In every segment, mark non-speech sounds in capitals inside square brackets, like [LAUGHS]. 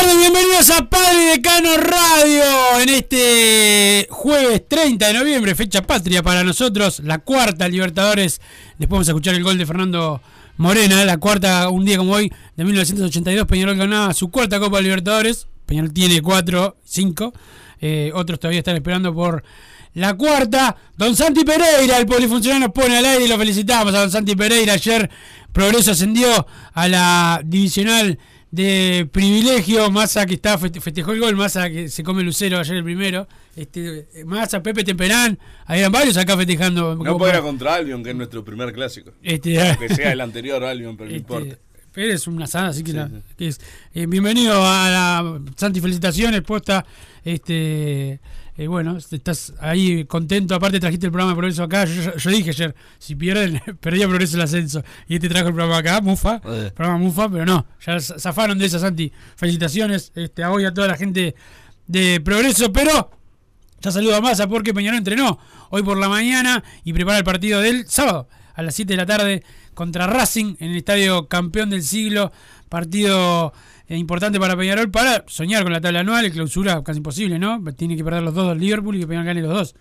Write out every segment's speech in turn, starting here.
Tardes, bienvenidos a Padre Decano Radio en este jueves 30 de noviembre, fecha patria para nosotros, la cuarta Libertadores. Después vamos a escuchar el gol de Fernando Morena, la cuarta, un día como hoy, de 1982, Peñarol ganaba su cuarta Copa Libertadores. Peñarol tiene cuatro, cinco. Eh, otros todavía están esperando por la cuarta. Don Santi Pereira, el polifuncionario, nos pone al aire y lo felicitamos a Don Santi Pereira. Ayer Progreso ascendió a la divisional de privilegio. Massa que está feste- festejó el gol, Massa que se come Lucero ayer el primero. Este, Massa, Pepe Temperán, habían varios acá festejando. No puede ir contra Albion, que es nuestro primer clásico. Este, Aunque [LAUGHS] sea el anterior Albion, pero no este, importa. pero es una asada, así que, la- que es. eh, bienvenido a la Santi, felicitaciones, posta. Este, eh, bueno, estás ahí contento. Aparte, trajiste el programa de Progreso acá. Yo, yo- yo dije ayer: si pierden, [LAUGHS] perdía Progreso el ascenso. Y este trajo el programa acá, Mufa. Eh. Programa Mufa, pero no, ya zafaron de esa, Santi. Felicitaciones este, a hoy a toda la gente de Progreso, pero. Ya saludo a Massa porque Peñarol entrenó hoy por la mañana y prepara el partido del sábado a las 7 de la tarde contra Racing en el estadio campeón del siglo. Partido importante para Peñarol para soñar con la tabla anual. El clausura casi imposible, ¿no? Tiene que perder los dos del Liverpool y que Peñarol gane los dos.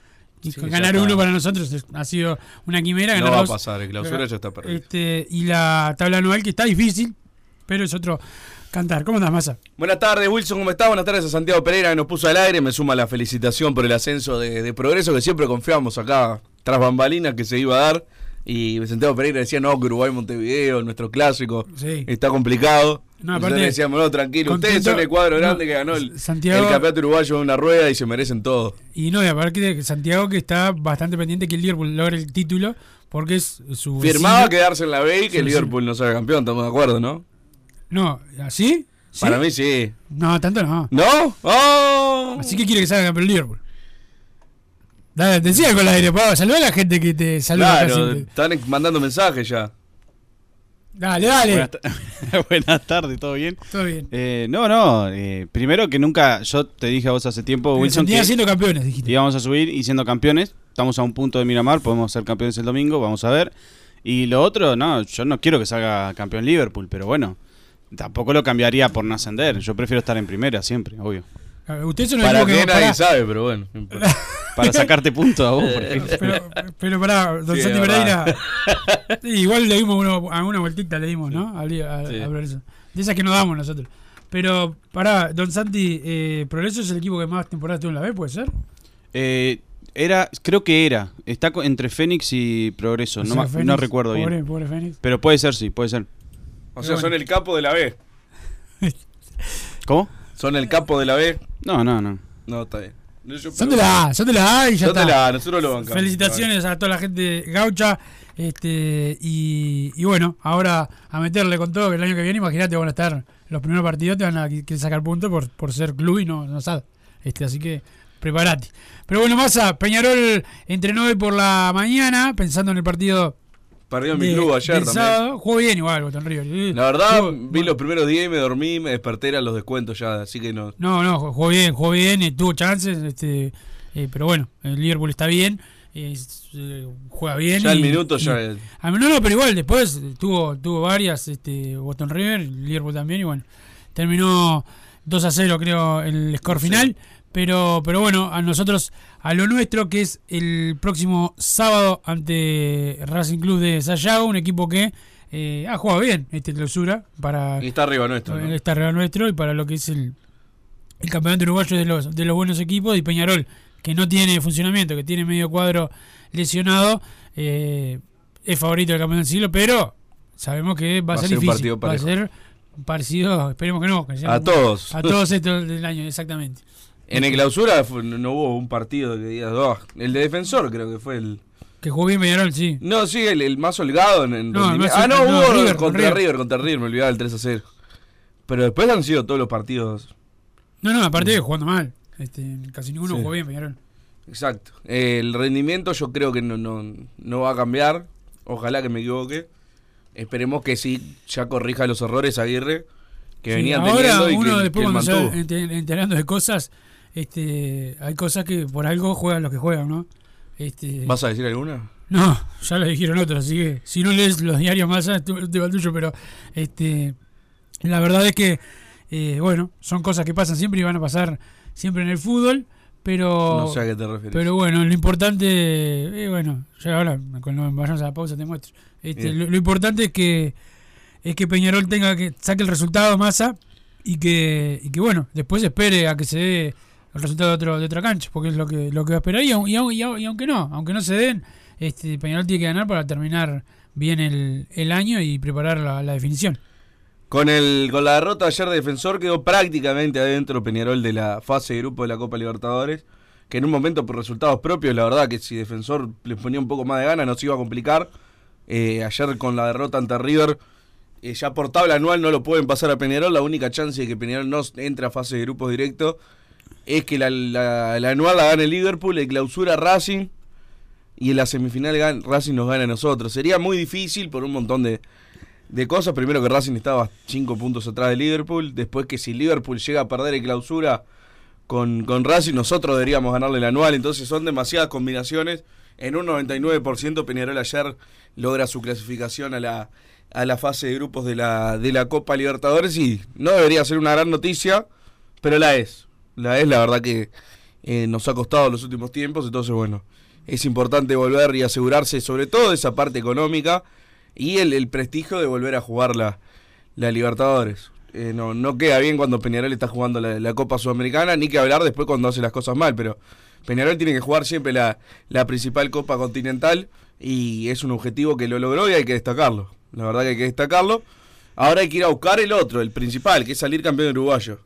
Y Sí, ganar uno para nosotros es- ha sido una quimera. No ganar va a pasar, el clausura ya está perdido. Este, y la tabla anual que está difícil, pero es otro cantar. ¿Cómo andás, Massa? Buenas tardes, Wilson, ¿cómo estás? Buenas tardes a Santiago Pereira que nos puso al aire. Me suma la felicitación por el ascenso de, de Progreso que siempre confiamos acá tras bambalinas que se iba a dar. Y Santiago Pereira decía, no, que Uruguay-Montevideo, nuestro clásico, Sí. está complicado. No, Nosotros aparte, decíamos, no, tranquilo, ustedes contento- son el cuadro no, grande que ganó el, Santiago- el campeonato uruguayo en una rueda y se merecen todo. Y no, y aparte de Santiago que está bastante pendiente que el Liverpool logre el título, porque es su Firmaba vecino. quedarse en la B y que el Liverpool no sea campeón, estamos de acuerdo, ¿no? No, ¿así? ¿Sí? Para mí sí. No, tanto no. ¿No? ¡Oh! Así que quiere que salga campeón el Liverpool. Dale, decía algo al aire, Pablo. Saludá a la gente que te saluda Claro, están mandando mensajes ya. Dale, dale. Buenas, ta- [LAUGHS] Buenas tardes, ¿todo bien? Todo bien. Eh, no, no, eh, primero que nunca, yo te dije a vos hace tiempo, Wilson, que siendo campeones, dijiste. íbamos a subir y siendo campeones. Estamos a un punto de Miramar, podemos ser campeones el domingo, vamos a ver. Y lo otro, no, yo no quiero que salga campeón Liverpool, pero bueno, tampoco lo cambiaría por no ascender. Yo prefiero estar en primera siempre, obvio. Ustedes son el Para que nadie sabe, pero bueno. Para sacarte puntos a vos, por ejemplo. pero, pero pará, don Sí, Santi es Pereira. igual le dimos uno, a una vueltita, le dimos, ¿no? A, a- Sí. a Progreso. De esas que nos damos nosotros. Pero, pará, don Santi, eh, ¿Progreso es el equipo que más temporadas tuvo en la B, puede ser? Eh, era, creo que era, está entre Fénix y Progreso, O no, sea, ma- Fénix, no recuerdo pobre, bien. Pobre Fénix. Pero puede ser, sí, puede ser. O sea, son el capo de la B. ¿Cómo? Son el capo de la B. No, no, no. No, está bien. Yo- Son de la A, son de la A y ya Son de está. la A, nosotros lo bancamos. Felicitaciones a toda la gente gaucha. Este, y, y bueno, ahora a meterle con todo que el año que viene, imagínate, van a estar los primeros partidos, te van a querer sacar puntos por, por ser club y no, no SAD. Este, así que preparate. Pero bueno, Massa, Peñarol entrenó hoy por la mañana, pensando en el partido Perdió mi de- club ayer también. sábado. Jugó bien igual, Boston River. La verdad, jugó- vi los primeros días y me dormí, me desperté, eran los descuentos ya, así que no. No, no, jugó bien, jugó bien, eh, tuvo chances, este, eh, pero bueno, el Liverpool está bien, eh, s- eh, juega bien. Ya el y- minuto y- ya- Ah, no, no, pero igual después tuvo, tuvo varias, este, Boston River, Liverpool también, y bueno, terminó 2 a 0 creo el score final, pero, pero bueno, a nosotros, a lo nuestro, que es el próximo sábado ante Racing Club de Sayago, un equipo que eh, ha jugado bien este clausura para Y está arriba nuestro. ¿no? está arriba nuestro y para lo que es el, el campeonato uruguayo de los, de los buenos equipos y Peñarol, que no tiene funcionamiento, que tiene medio cuadro lesionado, eh, es favorito del campeonato del siglo, pero sabemos que va, a ser un difícil. partido va a ser parecido, esperemos que no. que A un- todos. A todos estos del año, exactamente. En el clausura fue- no hubo un partido que digas, "Oh", el de defensor creo que fue el. Que jugó bien Peñarol, sí. No, sí, el, el más holgado en, en No, el rendimiento. más- Ah, no, hubo River, contra River. River. contra River, me olvidaba el 3 a 0. Pero después han sido todos los partidos. No, no, aparte de jugando mal. Este, casi ninguno Sí. jugó bien Peñarol. Exacto. Eh, el rendimiento yo creo que no, no, no va a cambiar. Ojalá que me equivoque. Esperemos que sí ya corrija los errores Aguirre que Sí, venían ahora teniendo y uno que, después que él cuando se va mantuvo. enter- enterando de cosas, este, hay cosas que por algo juegan los que juegan, ¿no? Este, ¿Vas a decir alguna? No, ya lo dijeron otros, así que si no lees los diarios más, es tema tuyo, pero este, la verdad es que, eh, bueno, son cosas que pasan siempre y van a pasar siempre en el fútbol, pero... No sé a qué te refieres. Pero bueno, lo importante, eh, bueno, ya ahora cuando vayamos a la pausa te muestro. Este, lo, lo importante es que es que Peñarol tenga que saque el resultado masa y que y que bueno, después espere a que se dé el resultado de otro de otra cancha, porque es lo que lo que va a esperar y, au- y au- y au- y aunque no, aunque no se den, este Peñarol tiene que ganar para terminar bien el, el año y preparar la, definición. Con, el, con la derrota ayer de Defensor quedó prácticamente adentro Peñarol de la fase de grupo de la Copa Libertadores. Que en un momento por resultados propios, la verdad que si Defensor les ponía un poco más de gana nos iba a complicar. Eh, ayer con la derrota ante River, eh, ya por tabla anual no lo pueden pasar a Peñarol. La única chance de que Peñarol no entre a fase de grupos directo es que la, la- anual la gane el Liverpool, el clausura Racing y en la semifinal Racing nos gana a nosotros. Sería muy difícil por un montón de, de cosas. Primero que Racing estaba 5 puntos atrás de Liverpool. Después que si Liverpool llega a perder el clausura con, con Racing, nosotros deberíamos ganarle el anual. Entonces son demasiadas combinaciones. En un 99% Peñarol ayer logra su clasificación a la, a la fase de grupos de la, de la Copa Libertadores. Y no debería ser una gran noticia, pero la es. La es, la verdad que eh, nos ha costado los últimos tiempos. Entonces, bueno, es importante volver y asegurarse sobre todo esa parte económica y el, el prestigio de volver a jugar la, la Libertadores. Eh, no, no queda bien cuando Peñarol está jugando la, la Copa Sudamericana, ni que hablar después cuando hace las cosas mal, pero Peñarol tiene que jugar siempre la, la principal Copa Continental y es un objetivo que lo logró y hay que destacarlo. La verdad que hay que destacarlo. Ahora hay que ir a buscar el otro, el principal, que es salir campeón uruguayo.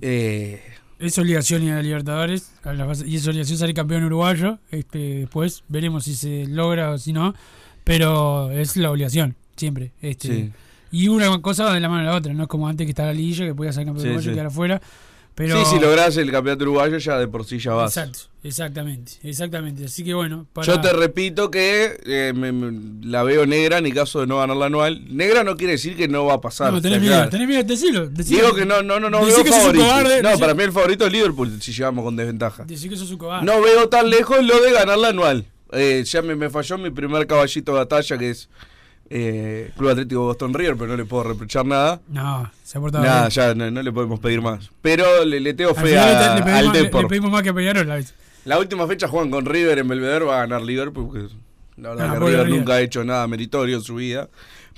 Eh, Es obligación ir a Libertadores a la fase- y es obligación salir campeón uruguayo. Este, después veremos si se logra o si no, pero es la obligación, siempre. Este, Sí. Y una cosa va de la mano a la otra, no es como antes que estaba la liguilla, que podía ser campeón Sí, uruguayo y sí. quedar afuera. Pero, Sí, si lográs el campeonato uruguayo ya de por sí ya vas. Exacto, exactamente, exactamente. Así que bueno, para- Yo te repito que eh, me- me- la veo negra en el caso de no ganar la anual. Negra no quiere decir que no va a pasar. No, tenés miedo, tenés miedo, decilo. decilo. Digo que no, no, no, no Decí veo favorito. cobarde, no, decí- para mí el favorito es Liverpool si llevamos con desventaja. Decí que sos un cobarde. No veo tan lejos lo de ganar la anual. Eh, ya me, me falló mi primer caballito de batalla que es eh, Club Atlético Boston River, pero no le puedo reprochar nada. No, se ha portado Nada, bien. ya no, no le podemos pedir más. Pero le, le fe a- le, al pedimos, Depor. le pedimos más que a Peñarol la vez. La última fecha juegan con River en Belvedere, va a ganar Liverpool, porque la verdad Ah, que River. nunca ha hecho nada meritorio en su vida.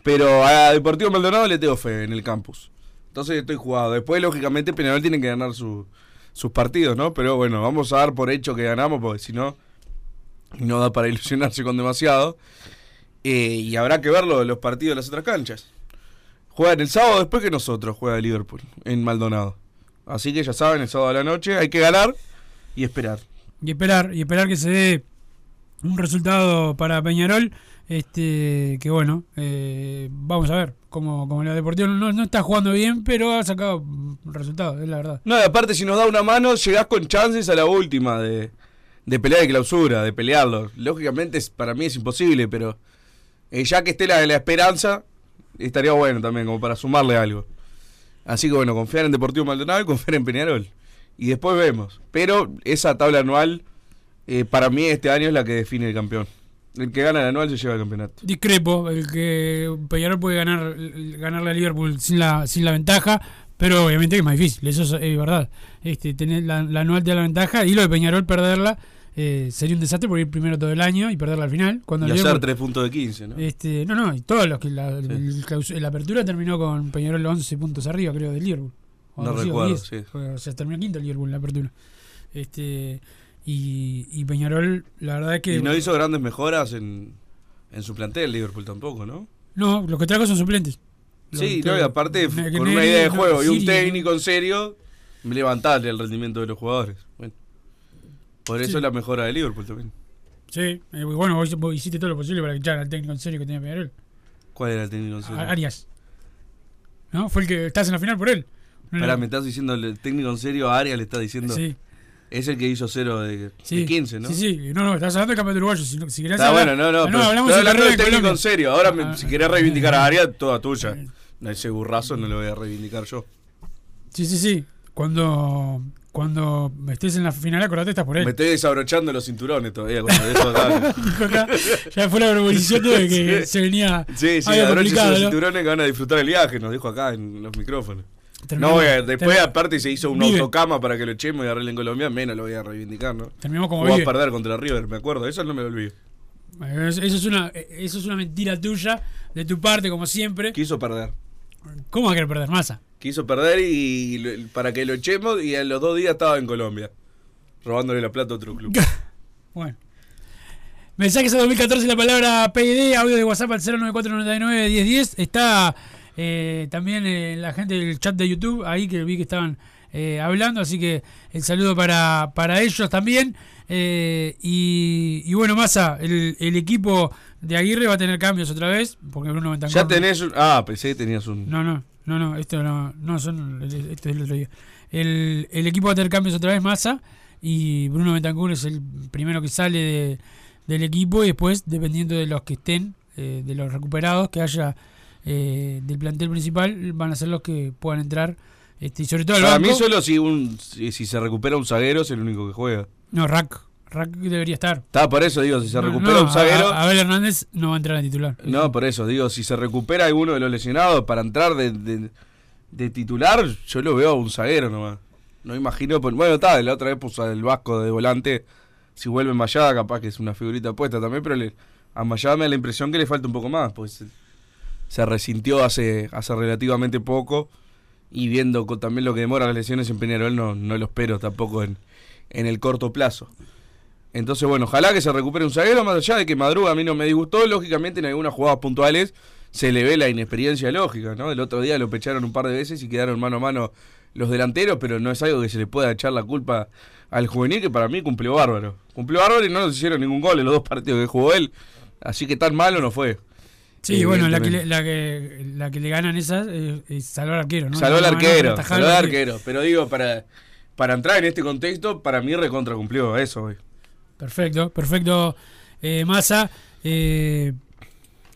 Pero a Deportivo Maldonado le tengo fe en el campus. Entonces estoy jugado. Después, lógicamente, Peñarol tiene que ganar su- sus partidos, ¿no? Pero bueno, vamos a dar por hecho que ganamos, porque si no, no da para ilusionarse con demasiado. Eh, y habrá que verlo los partidos de las otras canchas. Juegan el sábado después que nosotros, juega Liverpool, en Maldonado. Así que ya saben, el sábado a la noche hay que ganar y esperar. Y esperar, y esperar que se dé un resultado para Peñarol. Este, que bueno, eh, vamos a ver. Como, como la Deportivo no, no está jugando bien, pero ha sacado resultados, es la verdad. No, y aparte, si nos da una mano, llegás con chances a la última de, de pelea de clausura, de pelearlo. Lógicamente, es- para mí es imposible, pero eh, ya que esté la de la esperanza, estaría bueno también, como para sumarle algo. Así que bueno, confiar en Deportivo Maldonado y confiar en Peñarol. Y después vemos. Pero esa tabla anual, eh, para mí este año es la que define el campeón. El que gana el anual se lleva el campeonato. Discrepo, el que Peñarol puede ganar ganarle a Liverpool sin la sin la ventaja, pero obviamente es más difícil, eso es, verdad. Este tener la, la anual de la ventaja y lo de Peñarol perderla eh, sería un desastre por ir primero todo el año y perderla al final. Cuando Y hacer Liverpool- 3 puntos de 15, ¿no? Este, no, no, y todos los que la, el claus- la apertura terminó con Peñarol 11 puntos arriba, creo, del Liverpool. O No recuerdo, 10. sí. O sea, terminó quinto el Liverpool en la apertura. Este, y, y Peñarol, la verdad es que. Y no hizo grandes mejoras en, en su plantel, Liverpool tampoco, ¿no? No, los que trajo son suplentes. Los Sí, que- no, y aparte, con una idea de no, juego y un técnico en serio, levantarle el rendimiento de los jugadores. Bueno, por eso Sí. la mejora de Liverpool también. Sí, eh, bueno, vos, vos hiciste todo lo posible para echar al técnico en serio que tenía Peñarol. ¿Cuál era el técnico en serio? Arias. ¿No? Fue el que estás en la final por él. No Pará, me estás diciendo el técnico en serio, a Arias le está diciendo. Sí. Es el que hizo cero de, Sí. de 15, ¿no? Sí, sí. No, no, estás hablando del campeonato uruguayo. Si, no- si querés Está hablar- bueno, no, no, Ah, pero hablamos de hablando del técnico en serio. Ahora, me- Ah, si querés reivindicar a Arias, toda tuya. No, ese burrazo no lo voy a reivindicar yo. Sí, sí, sí. Cuando, cuando estés en la final, acordate, estás por él. Me estoy desabrochando los cinturones todavía cuando dejo [LAUGHS] acá. Ya fue la proposición de que Sí. se venía. Sí, sí, complicado, los cinturones que van a disfrutar el viaje, nos dijo acá en los micrófonos. Terminamos- no, después aparte se hizo un Vive. autocama para que lo echemos y arreglen Colombia, menos lo voy a reivindicar, ¿no? Terminamos como Jugó a perder contra River, me acuerdo, eso no me lo olvido. Eso es, una, eso es una mentira tuya, de tu parte, como siempre. Quiso perder. ¿Cómo va a querer perder masa? Quiso perder y para que lo echemos y en los dos días estaba en Colombia. Robándole la plata a otro club. [LAUGHS] Bueno. Mensajes a 2014, la palabra PID, audio de WhatsApp al 09499-1010. Está eh, también eh, la gente del chat de YouTube ahí que vi que estaban eh, hablando, así que el saludo para, para ellos también. Eh, y, y bueno, Massa, el, el equipo de Aguirre va a tener cambios otra vez, porque Bruno Bentancur... Ya tenés un... Ah, pensé que tenías un... No, no, no, no, esto no, no son, esto es el otro día. El, el equipo va a tener cambios otra vez, Massa, y Bruno Bentancur es el primero que sale de- del equipo y después, dependiendo de los que estén, eh, de los recuperados que haya eh, del plantel principal, van a ser los que puedan entrar, este, y sobre todo el Para banco. mí solo si, un, si, si se recupera un zaguero es el único que juega. No, Rack, Rack debería estar. Está por eso, digo, si se No, recupera no, un zaguero... A, Abel Hernández no va a entrar a titular. No, por eso, digo, si se recupera alguno de los lesionados para entrar de, de- de titular, yo lo veo a un zaguero nomás. No imagino, por- bueno, está, la otra vez puso el Vasco de volante, si vuelve Mayada, capaz que es una figurita puesta también, pero le- a Mayada me da la impresión que le falta un poco más, pues se, se resintió hace, hace relativamente poco y viendo también lo que demora las lesiones en Peñarol, no, no lo espero tampoco en, en el corto plazo. Entonces, bueno, ojalá que se recupere un zaguero, más allá de que Madruga a mí no me disgustó, lógicamente en algunas jugadas puntuales se le ve la inexperiencia lógica, ¿no? El otro día lo pecharon un par de veces y quedaron mano a mano los delanteros, pero no es algo que se le pueda echar la culpa al juvenil, que para mí cumplió bárbaro. Cumplió bárbaro y no nos hicieron ningún gol en los dos partidos que jugó él, así que tan malo no fue. Sí, bueno, la que, le, la, que, la que le ganan esas es, es al arquero, ¿no? Salvó al arquero, salvó al arquero. Pero digo, para, para entrar en este contexto, para mí recontra cumplió eso, güey. Perfecto, perfecto, eh, Massa. Eh,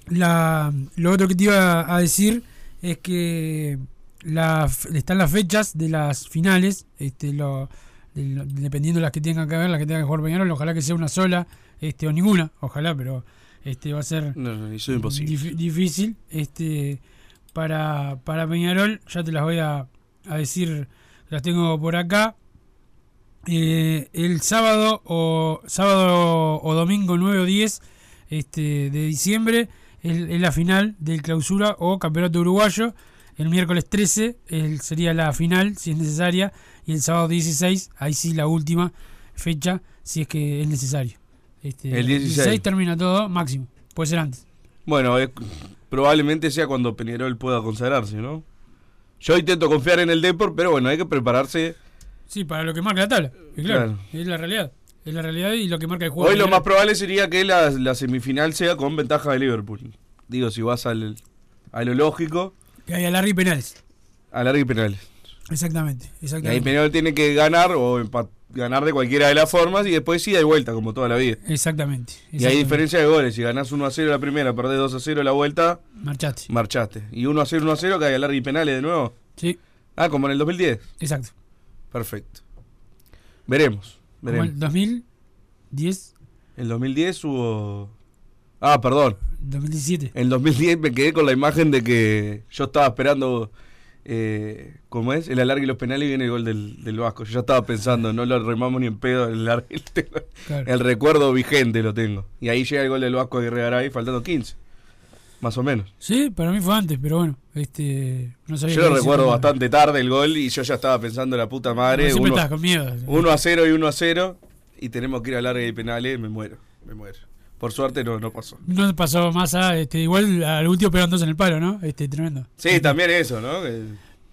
la, lo otro que te iba a decir es que la, están las fechas de las finales, este, lo, de lo- dependiendo de las que tengan que ver, las que tengan que jugar Peñarol, ojalá que sea una sola, este, o ninguna, ojalá, pero este va a ser No, no, eso es imposible. dif- difícil. Este, para, para Peñarol, ya te las voy a, a decir, las tengo por acá. Eh, el sábado o sábado o domingo 9 o 10 este, de diciembre es, es la final del clausura o campeonato uruguayo. El miércoles 13 el- sería la final si es necesaria. Y el sábado 16, ahí sí la última fecha si es que es necesario. Este, El 16. termina todo máximo. Puede ser antes. Bueno, probablemente sea cuando Peñarol pueda consagrarse, ¿no? Yo intento confiar en el Depor, pero bueno, hay que prepararse. Sí, para lo que marca la tabla. y claro, Claro. es la realidad. Es la realidad y lo que marca el juego. Hoy lo más probable sería que la, la semifinal sea con ventaja de Liverpool. Digo, si vas al, a lo lógico, Que hay a Larry penales. a larga y penales. Exactamente, Y ahí exactamente. Peñarol tiene que ganar o empa- ganar de cualquiera de las formas y después sí de vuelta, como toda la vida. Exactamente. Y hay exactamente. diferencia de goles. Si ganás 1 a 0 la primera, perdés 2 a 0 la vuelta, Marchaste. marchaste. Y 1 a 0, 1 a 0, que hay a larga y penales de nuevo. Sí, Ah, como en el 2010. exacto. Perfecto. Veremos. Como veremos. el 2010, En el 2010 hubo. Ah, perdón. 2017. En el 2010 me quedé con la imagen de que yo estaba esperando. Eh, ¿Cómo es? El alargue y los penales y viene el gol del, del Vasco. Yo ya estaba pensando, no lo remamos ni en pedo. El, alargue, [LAUGHS] el, tengo- Claro. el recuerdo vigente lo tengo. Y ahí llega el gol del Vasco de Garay faltando 15. Más o menos. Sí, para mí fue antes, pero bueno, este, no sabía Yo lo recuerdo tan- bastante tarde el gol y yo ya estaba pensando la puta madre. Uno- estás con miedo. 1 a 0 y 1 a 0 y tenemos que ir a larga y penales, me muero, me muero. Por suerte no, no pasó. No pasó más a, este, igual al último pegaron dos en el palo, ¿no? Este, tremendo. Sí, también eso, ¿no?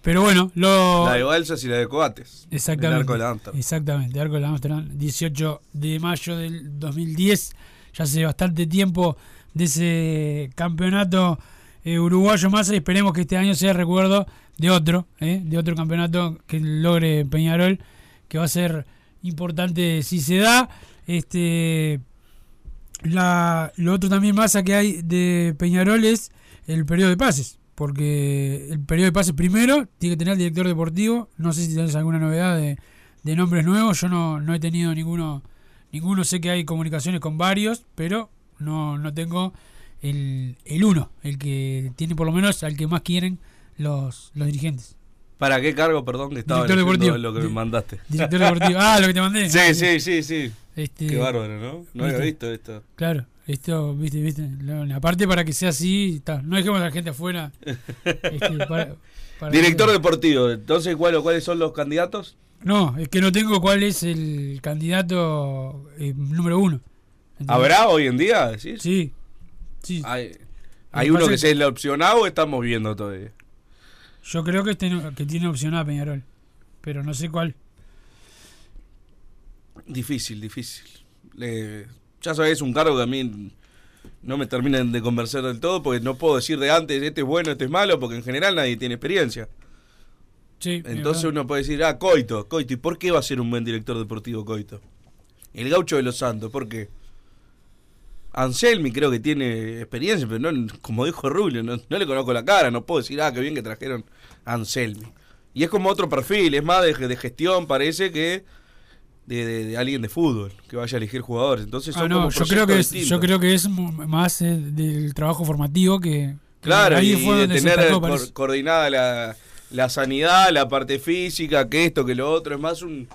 Pero bueno, lo... La de Balsas y la de Coates. Exactamente. El arco de la Amsterdam. Exactamente, arco de la Amsterdam. 18 de mayo del 2010. Ya hace bastante tiempo de ese campeonato eh, uruguayo más. Y esperemos que este año sea recuerdo de otro, eh, de otro campeonato que logre Peñarol, que va a ser importante si se da. Este, la, lo otro también más que hay de Peñarol es el periodo de pases. Porque el periodo de pases primero tiene que tener el director deportivo. No sé si tenés alguna novedad de, de nombres nuevos. Yo no, no he tenido ninguno. Ninguno sé que hay comunicaciones con varios, pero no, no tengo el, el uno, el que tiene por lo menos al que más quieren los, los dirigentes. ¿Para qué cargo, perdón, que estaba Director deportivo. lo que me mandaste? Director deportivo. Ah, lo que te mandé. Sí, sí, sí, sí. Este, Qué bárbaro, ¿no? No había visto esto. Claro, esto, viste, viste. Aparte para que sea así, está. no dejemos a la gente afuera. [LAUGHS] este, para- para Director que- deportivo, entonces, ¿cuál, ¿cuáles son los candidatos? No, es que no tengo cuál es el candidato eh, número uno. ¿Entendés? ¿Habrá hoy en día? decís? Sí, sí. Hay, que uno que es- se le opcionado o estamos viendo todavía. Yo creo que, este que tiene opcionada Peñarol, pero no sé cuál. Difícil, difícil. Le- ya sabes, es un cargo que a mí no me terminan de convencer del todo porque no puedo decir de antes este es bueno, este es malo, porque en general nadie tiene experiencia. Sí, Entonces eh, uno puede decir, ah, Coito, Coito, ¿y por qué va a ser un buen director deportivo Coito? El gaucho de los Santos, ¿por qué? Anselmi creo que tiene experiencia, pero no, como dijo Rubio, no, no le conozco la cara, no puedo decir, ah, qué bien que trajeron a Anselmi. Y es como otro perfil, es más de, de gestión, parece que de, de- de alguien de fútbol, que vaya a elegir jugadores. Entonces son ah, no, como yo creo que es, yo creo que es más eh, del trabajo formativo que, que Claro, ahí y, fue de tener destacó, cor- parece. coordinada la, la sanidad, la parte física, que esto, que lo otro, es más un,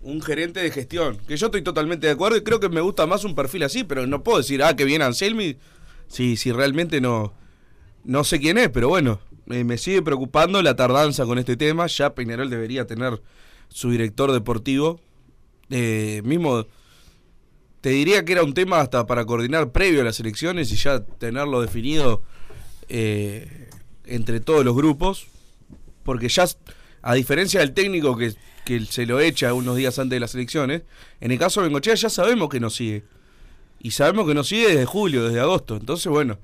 un gerente de gestión. Que yo estoy totalmente de acuerdo y creo que me gusta más un perfil así, pero no puedo decir, ah, que viene Anselmi, si, si realmente no, no sé quién es, pero bueno, me, me sigue preocupando la tardanza con este tema. Ya Peñarol debería tener su director deportivo. Eh, mismo te diría que era un tema hasta para coordinar previo a las elecciones y ya tenerlo definido eh, entre todos los grupos, porque ya, a diferencia del técnico que, que se lo echa unos días antes de las elecciones, en el caso de Bengochea ya sabemos que nos sigue. Y sabemos que nos sigue desde julio, desde agosto. Entonces, bueno,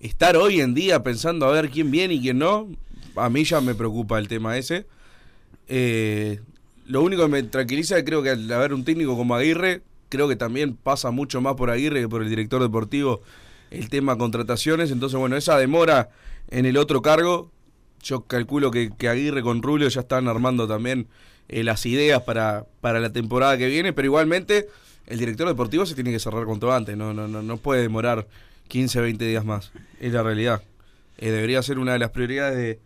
estar hoy en día pensando a ver quién viene y quién no, a mí ya me preocupa el tema ese. Eh, lo único que me tranquiliza es creo que al haber un técnico como Aguirre, creo que también pasa mucho más por Aguirre que por el director deportivo el tema contrataciones. Entonces, bueno, esa demora en el otro cargo, yo calculo que, que Aguirre con Rubio ya están armando también eh, las ideas para, para la temporada que viene, pero igualmente el director deportivo se tiene que cerrar cuanto antes, no, no, no, no puede demorar 15, 20 días más, es la realidad. Eh, debería ser una de las prioridades de,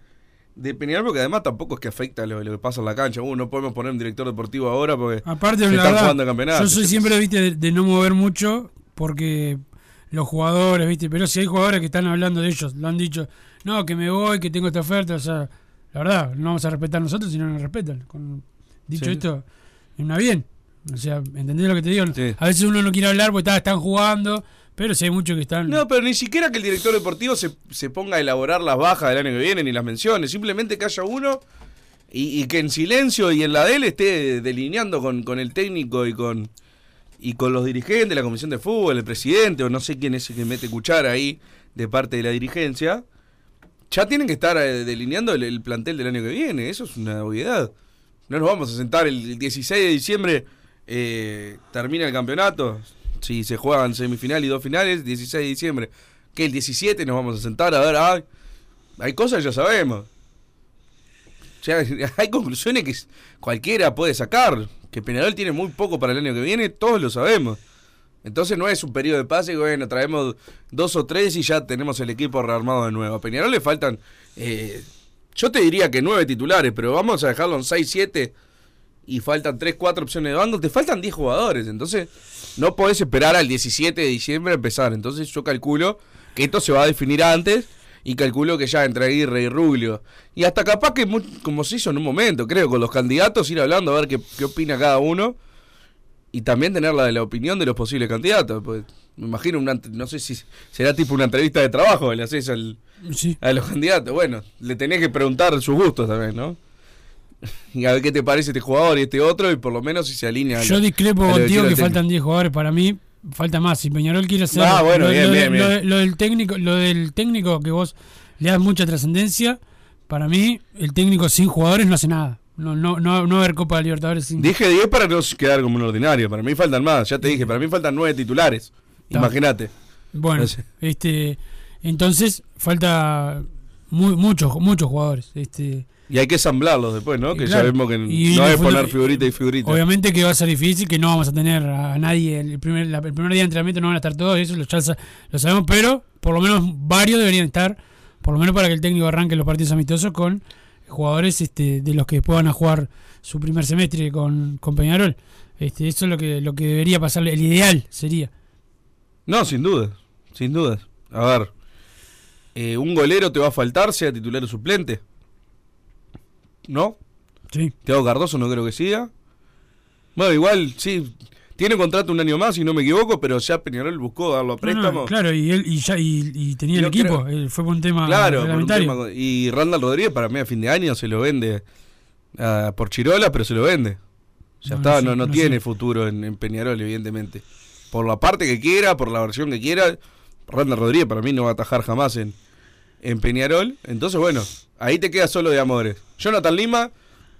de Peñarol, porque además tampoco es que afecta lo, lo que pasa en la cancha. Uh, no podemos poner un director deportivo ahora porque Aparte, se la están verdad, jugando campeonato. yo soy [LAUGHS] siempre, viste, de, de no mover mucho porque los jugadores, viste, pero si hay jugadores que están hablando de ellos, lo han dicho, no, que me voy, que tengo esta oferta, o sea, la verdad, no vamos a respetar nosotros si no nos respetan. Con, dicho Sí. esto, una bien. O sea, ¿entendés lo que te digo? Sí. A veces uno no quiere hablar porque está- están jugando, pero si hay muchos que están... No, pero ni siquiera que el director deportivo se, se ponga a elaborar las bajas del año que viene ni las menciones. Simplemente que haya uno y, que en silencio y en la de él esté delineando con, con el técnico y con y con los dirigentes, la comisión de fútbol, el presidente, o no sé quién es el que mete cuchara ahí de parte de la dirigencia, ya tienen que estar eh, delineando el, el plantel del año que viene. Eso es una obviedad. No nos vamos a sentar el 16 de diciembre, eh, termina el campeonato. Si se juegan semifinal y dos finales, 16 de diciembre. Que el 17 nos vamos a sentar a ver, ay, hay cosas que ya sabemos. O sea, [LAUGHS] hay conclusiones que cualquiera puede sacar. Que Peñarol tiene muy poco para el año que viene, todos lo sabemos. Entonces no es un periodo de pase, bueno, traemos dos o tres y ya tenemos el equipo rearmado de nuevo. A Peñarol le faltan, eh, yo te diría que nueve titulares, pero vamos a dejarlo en seis, siete y faltan tres, cuatro opciones de banco. Te faltan 10 jugadores, entonces no podés esperar al 17 de diciembre a empezar. Entonces yo calculo que esto se va a definir antes y calculo que ya entre Aguirre y Rubio. Y hasta capaz que, mu- como se hizo en un momento, creo, con los candidatos, ir hablando a ver qué, qué opina cada uno. Y también tener la, la opinión de los posibles candidatos. Pues, me imagino, una, no sé si será tipo una entrevista de trabajo, le haces al, Sí. a los candidatos. Bueno, le tenés que preguntar sus gustos también, ¿no? [LAUGHS] Y a ver qué te parece este jugador y este otro, y por lo menos si se alinea. Yo discrepo contigo que faltan 10 jugadores. Para mí, falta más. Si Peñarol quiere hacer Ah, bueno, lo, bien, lo de- bien, lo bien. de- lo del técnico, lo del técnico que vos le das mucha trascendencia, para mí, el técnico sin jugadores no hace nada. No, no, no, no haber Copa Libertadores sin. Dije 10 para no quedar como un ordinario. Para mí faltan más, ya te dije, para mí faltan 9 titulares. Imagínate. Bueno, este, entonces falta mu- muchos, muchos jugadores. Este, Y hay que ensamblarlos después, ¿no? Que Claro. ya vemos que Y no es poner figurita y figurita. Obviamente que va a ser difícil, que no vamos a tener a nadie el primer, la- el primer día de entrenamiento, no van a estar todos, eso lo, ya lo sabemos, pero por lo menos varios deberían estar, por lo menos para que el técnico arranque los partidos amistosos con jugadores este, de los que puedan jugar su primer semestre con, con Peñarol. Este, eso es lo que, lo que debería pasar, el ideal sería. No, sin duda. Sin dudas. A ver. eh, ¿Un golero te va a faltar, sea titular o suplente? ¿No? Sí. Thiago Cardoso no creo que siga. Bueno, igual, sí. Tiene contrato un año más, si no me equivoco, pero ya Peñarol buscó darlo a No, no, préstamo. claro, y él y ya y, y tenía el equipo, creo- eh, fue por un tema Claro, por un tema y Randall Rodríguez para mí a fin de año se lo vende ah, por Chirola, pero se lo vende. Ya No, está, no tiene sé. futuro en, en Peñarol, evidentemente. Por la parte que quiera, por la versión que quiera, Randall Rodríguez para mí no va a atajar jamás en, en Peñarol. Entonces, bueno, ahí te queda solo de amores. Jonathan Lima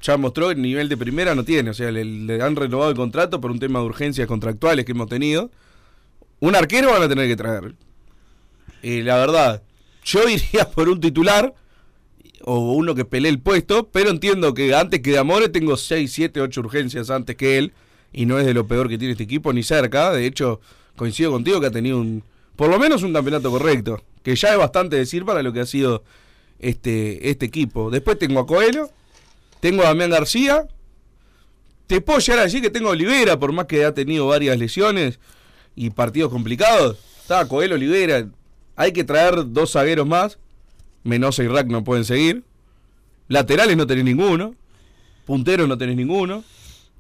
ya mostró el nivel de primera no tiene, o sea, le, han renovado el contrato por un tema de urgencias contractuales que hemos tenido. Un arquero van a tener que traer. Eh, la verdad, yo [LAUGHS] iría por un titular o uno que pelee el puesto, pero entiendo que antes que de Amore tengo 6, 7, 8 urgencias antes que él y no es de lo peor que tiene este equipo ni cerca. De hecho, coincido contigo que ha tenido un por lo menos un campeonato correcto, que ya es bastante decir para lo que ha sido este este equipo. Después tengo a Coelho, tengo a Damián García. Te puedo llegar a decir que tengo a Olivera, por más que ha tenido varias lesiones y partidos complicados. Está Coelho, Olivera. Hay que traer dos zagueros más. Menosa y Rack no pueden seguir. Laterales no tenés ninguno. Punteros no tenés ninguno.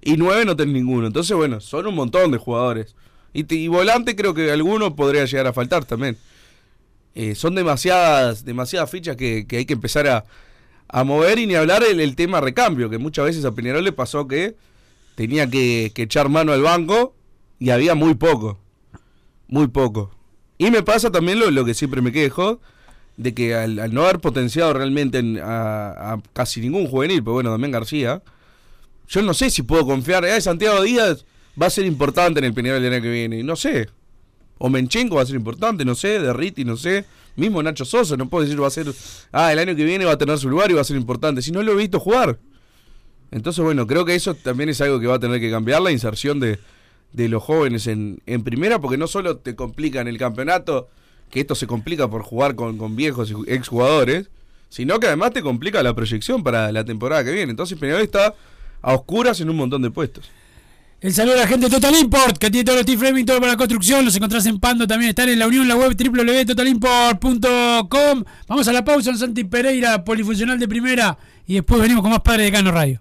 Y nueve no tenés ninguno. Entonces, bueno, son un montón de jugadores. Y, y volante creo que alguno podría llegar a faltar también. Eh, son demasiadas, demasiadas fichas que, que hay que empezar a, a mover y ni hablar el, el tema recambio, que muchas veces a Peñarol le pasó que tenía que, que echar mano al banco y había muy poco. Muy poco. Y me pasa también lo, lo que siempre me quejo, de que al, al no haber potenciado realmente en- a, casi ningún juvenil, pero bueno, también García, yo no sé si puedo confiar, eh, Santiago Díaz va a ser importante en el Peñarol el año que viene, y no sé. O Menchenko va a ser importante, no sé, Derriti, no sé. Mismo Nacho Sosa, no puedo decir va a ser, ah, el año que viene va a tener su lugar y va a ser importante, si no lo he visto jugar. Entonces, bueno, creo que eso también es algo que va a tener que cambiar, la inserción de, de los jóvenes en, en primera, porque no solo te complica en el campeonato, que esto se complica por jugar con, con viejos exjugadores, sino que además te complica la proyección para la temporada que viene. Entonces Peñarol está a oscuras en un montón de puestos. El saludo a la gente de Total Import, que tiene todos los T-Framing, todo para la construcción. Los encontrás en Pando, también están en la unión, la web www.totalimport.com. Vamos a la pausa en Santi Pereira, polifuncional de primera. Y después venimos con más Padre de Cano Radio.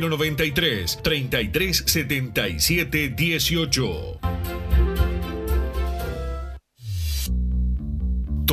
093 3377 18.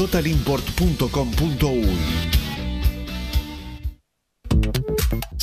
www.totalimport.com.uy.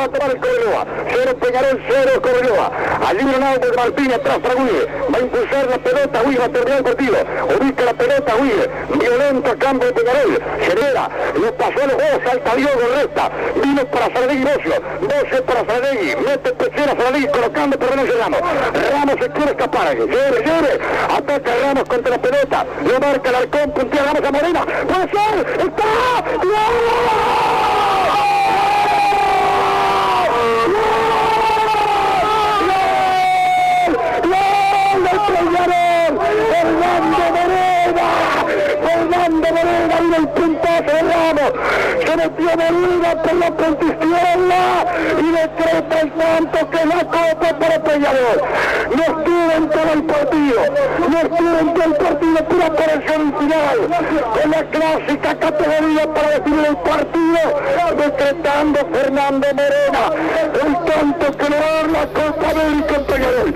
Que va a tomar el Correloa. Cero Peñarol, cero Correloa. Allí Ronaldo de Martín atrás para Huide. Va a impulsar la pelota, Huide va a terminar el partido. Ubica la pelota, Huide. Violento a campo de Peñarol. Genera, lo pasó los dos, salta Diogo, resta. Vino para Saladegui Bocio. Bocio para Saladegui. Mete pechera Saladegui colocando, pero no llegamos. Ramos se quiere escapar. Lleve, lleve. Ataca Ramos contra la pelota. Lo marca el arcón, puntea Ramos a Morena. ¡Puede ser! ¡Está! Fernando Fernando Morena, vino el puntazo de Ramos, se metió Morena por la punta y decreta el tanto que la copa para Peñarol. No estuvo en todo el partido, no estuvo en todo el partido, pura aparición final, con la clásica categoría para definir el partido, decretando Fernando Morena, el tanto que le da la Copa América en Peñarol.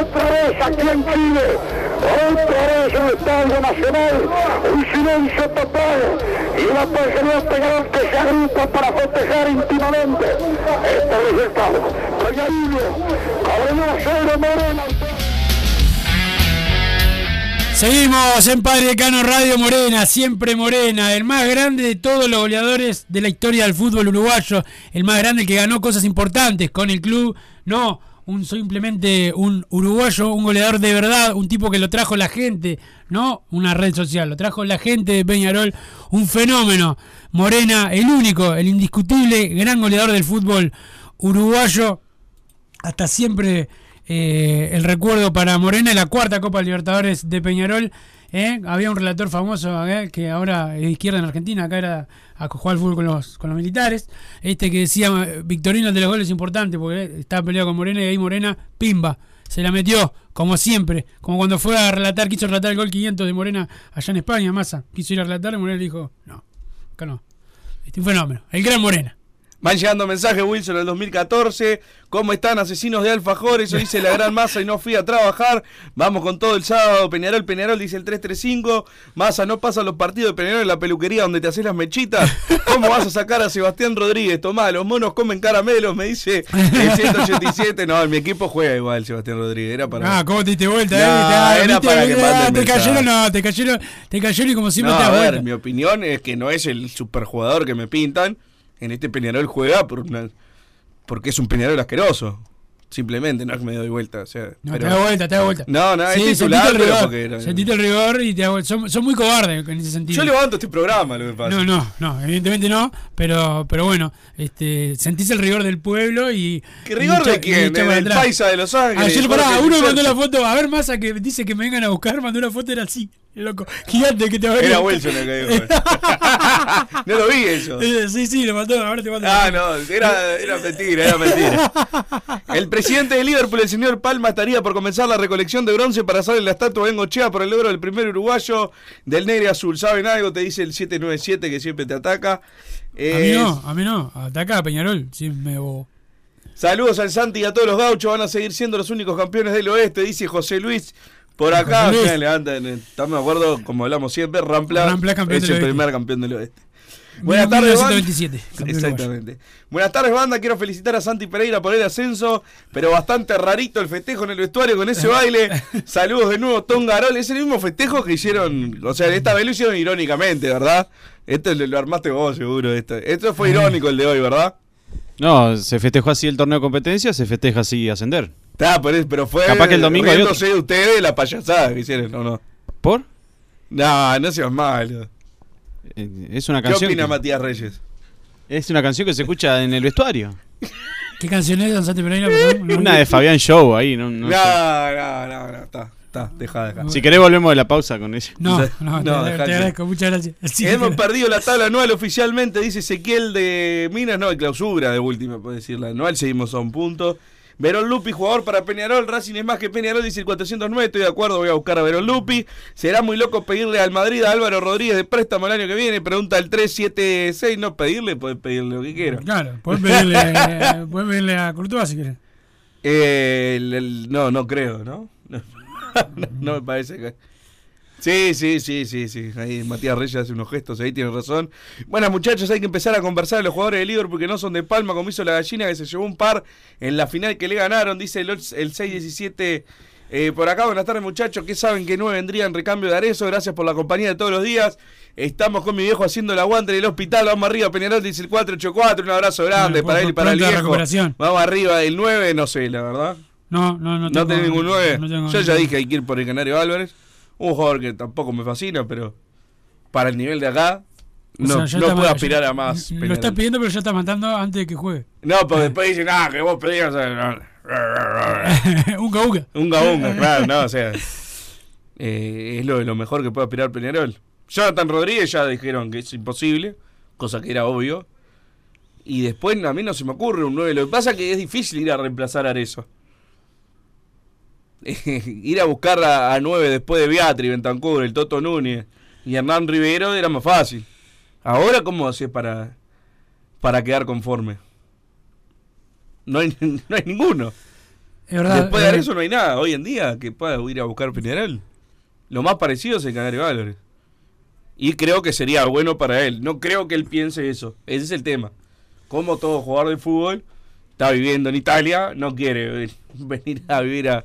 Otra vez aquí en Chile, otra vez el Estadio Nacional, un silencio total y una personalidad Peñarol que se agrupa para festejar íntimamente este resultado. Peñarino, Cobreloa cero, Morena. Seguimos en Padre Decano Radio Morena, siempre Morena, el más grande de todos los goleadores de la historia del fútbol uruguayo, el más grande que ganó cosas importantes con el club, no un simplemente un uruguayo, un goleador de verdad, un tipo que lo trajo la gente, no una red social, lo trajo la gente de Peñarol, un fenómeno. Morena, el único, el indiscutible gran goleador del fútbol uruguayo, hasta siempre eh, el recuerdo para Morena, la cuarta Copa Libertadores de Peñarol. ¿Eh? Había un relator famoso ¿eh? que ahora es de izquierda en Argentina, acá era a jugar al fútbol con los, con los militares. Este que decía Victorino el de los goles es importante porque estaba peleado con Morena y ahí Morena, pimba, se la metió, como siempre. Como cuando fue a relatar, quiso relatar el gol 500 de Morena allá en España, Massa. Quiso ir a relatar y Morena dijo, no, acá no. Este un fenómeno, el gran Morena. Van llegando mensajes, Wilson, en el 2014. ¿Cómo están, asesinos de alfajores? Eso dice la gran masa y no fui a trabajar. Vamos con todo el sábado. Peñarol, Peñarol, dice el 335. Masa, no pasan los partidos de Peñarol en la peluquería donde te haces las mechitas. ¿Cómo vas a sacar a Sebastián Rodríguez? Tomá, los monos comen caramelos, me dice el 187. No, mi equipo juega igual Sebastián Rodríguez. Era para. Ah, ¿cómo te diste vuelta? No, eh? Te- era para que ah, Te cayeron, no, te cayeron, te cayeron y como siempre No, te a ver, vuelta. mi opinión es que no es el superjugador que me pintan. En este Peñarol juega por una, porque es un Peñarol asqueroso. Simplemente, no es que me doy vuelta. O sea, No, pero- te da vuelta, te da vuelta. No, no, Sí, es titular, el pero rigor, porque sentiste el rigor y te da vuelta. Son, son muy cobardes en ese sentido. Yo levanto este programa, lo que pasa. No, no, no, evidentemente no, pero, pero bueno, este, sentís el rigor del pueblo y. ¿Qué rigor y de quién? echa para ¿El atrás. paisa de Los Ángeles? Ayer, Jorge pará, uno mandó la foto, a ver, Massa que dice que me vengan a buscar, mandó una foto, era así, loco, gigante que te va a Era Wilson el que dijo. [LAUGHS] no lo vi eso. Sí, sí, lo mandó, ahora te mando. Ah, no, era, era mentira, era mentira. El presidente de Liverpool, el señor Palma, estaría por comenzar la recolección de bronce para hacerle la estatua de Bengochea por el logro del primer uruguayo del negro y azul. ¿Saben algo? Te dice el 797 que siempre te ataca. A mí no, a mí no, ataca a Peñarol, sí, me bobo. Saludos al Santi y a todos los gauchos. Van a seguir siendo los únicos campeones del oeste, dice José Luis. Por acá, levantan, eh, estamos de acuerdo, como hablamos siempre, Rampla, Rampla campeón es el primer campeón del oeste. Buenas tardes, banda. 1927, campeón Exactamente. Buenas tardes, banda. Quiero felicitar a Santi Pereira por el ascenso, pero bastante rarito el festejo en el vestuario con ese baile. [LAUGHS] Saludos de nuevo, Tom Garol. Es el mismo festejo que hicieron, o sea, esta vez lo hicieron irónicamente, ¿verdad? Esto lo, lo armaste vos, seguro. Esto, esto fue irónico el de hoy, ¿verdad? No, se festejó así el torneo de competencia, se festeja así ascender. Está, pero, pero fue. Capaz que el domingo hay riéndose de ustedes la payasada que hicieron, ¿o no? ¿Por? No, no seas malo. Eh, Es una ¿Qué canción. opina que- Matías Reyes? Es una canción que se escucha en el vestuario. ¿Qué canción es, Don Santi Pereira? No. Una de Fabián Show ahí, no, no No, sé. no, no, no, está, está, deja, deja. Si querés volvemos de la pausa con ella. No, no, No, te, te agradezco, muchas gracias. Sí, Hemos perdido la tabla anual oficialmente, dice Ezequiel de Minas, no, de clausura de última, puede decir la anual, seguimos a un punto. Verón Lupi, jugador para Peñarol, Racing es más que Peñarol, dice el 409, estoy de acuerdo, voy a buscar a Verón Lupi. Será muy loco pedirle al Madrid a Álvaro Rodríguez de préstamo el año que viene, pregunta el 376, no pedirle, puedes pedirle lo que quieras. Claro, puedes pedirle, [LAUGHS] podés pedirle a Courtois si querés. Eh, el- el- no, no creo, ¿no? No, [LAUGHS] no, no me parece que... Sí, sí, sí, sí, sí. Ahí Matías Reyes hace unos gestos, ahí tiene razón. Bueno, muchachos, hay que empezar a conversar de los jugadores de Liverpool que no son de Palma, como hizo la gallina que se llevó un par en la final que le ganaron, dice el, el 6-17. eh, por acá, buenas tardes muchachos, que saben que no vendría en recambio de Arezo, gracias por la compañía de todos los días. Estamos con mi viejo haciendo el aguante en el hospital, vamos arriba, Peñarol dice el 484, un abrazo grande Bueno, para él y para el viejo. recuperación. Vamos arriba, el 9, no sé, la verdad. No, no, no. ¿No tengo- tenés ningún 9? no tengo- Yo ya dije hay que ir por el Canario Álvarez. Un jugador que tampoco me fascina, pero para el nivel de acá, O no, sea, no está puedo ma- aspirar ya- a más. Lo Peñarol. está pidiendo, pero ya está matando antes de que juegue. No, pues después dicen, ah, que vos pedías. [LAUGHS] unga, unga. Unga, unga, claro, no, o sea. eh, es lo, lo mejor que puede aspirar Peñarol. Jonathan Rodríguez ya dijeron que es imposible, cosa que era obvio. Y después a mí no se me ocurre un 9. Lo que pasa es que es difícil ir a reemplazar a Arezo. [LAUGHS] ir a buscar a, a 9 después de Beatriz, Bentancur, el Toto Núñez y Hernán Rivero era más fácil. Ahora, ¿cómo haces para, para quedar conforme? No hay, [LAUGHS] no hay ninguno. Es verdad. Después de eh, Arezo no hay nada hoy en día que pueda ir a buscar Peñarol. Lo más parecido es el Canario Álvarez. Y creo que sería bueno para él. No creo que él piense eso. Ese es el tema. Como todo jugador de fútbol está viviendo en Italia, no quiere ven- [LAUGHS] venir a vivir a,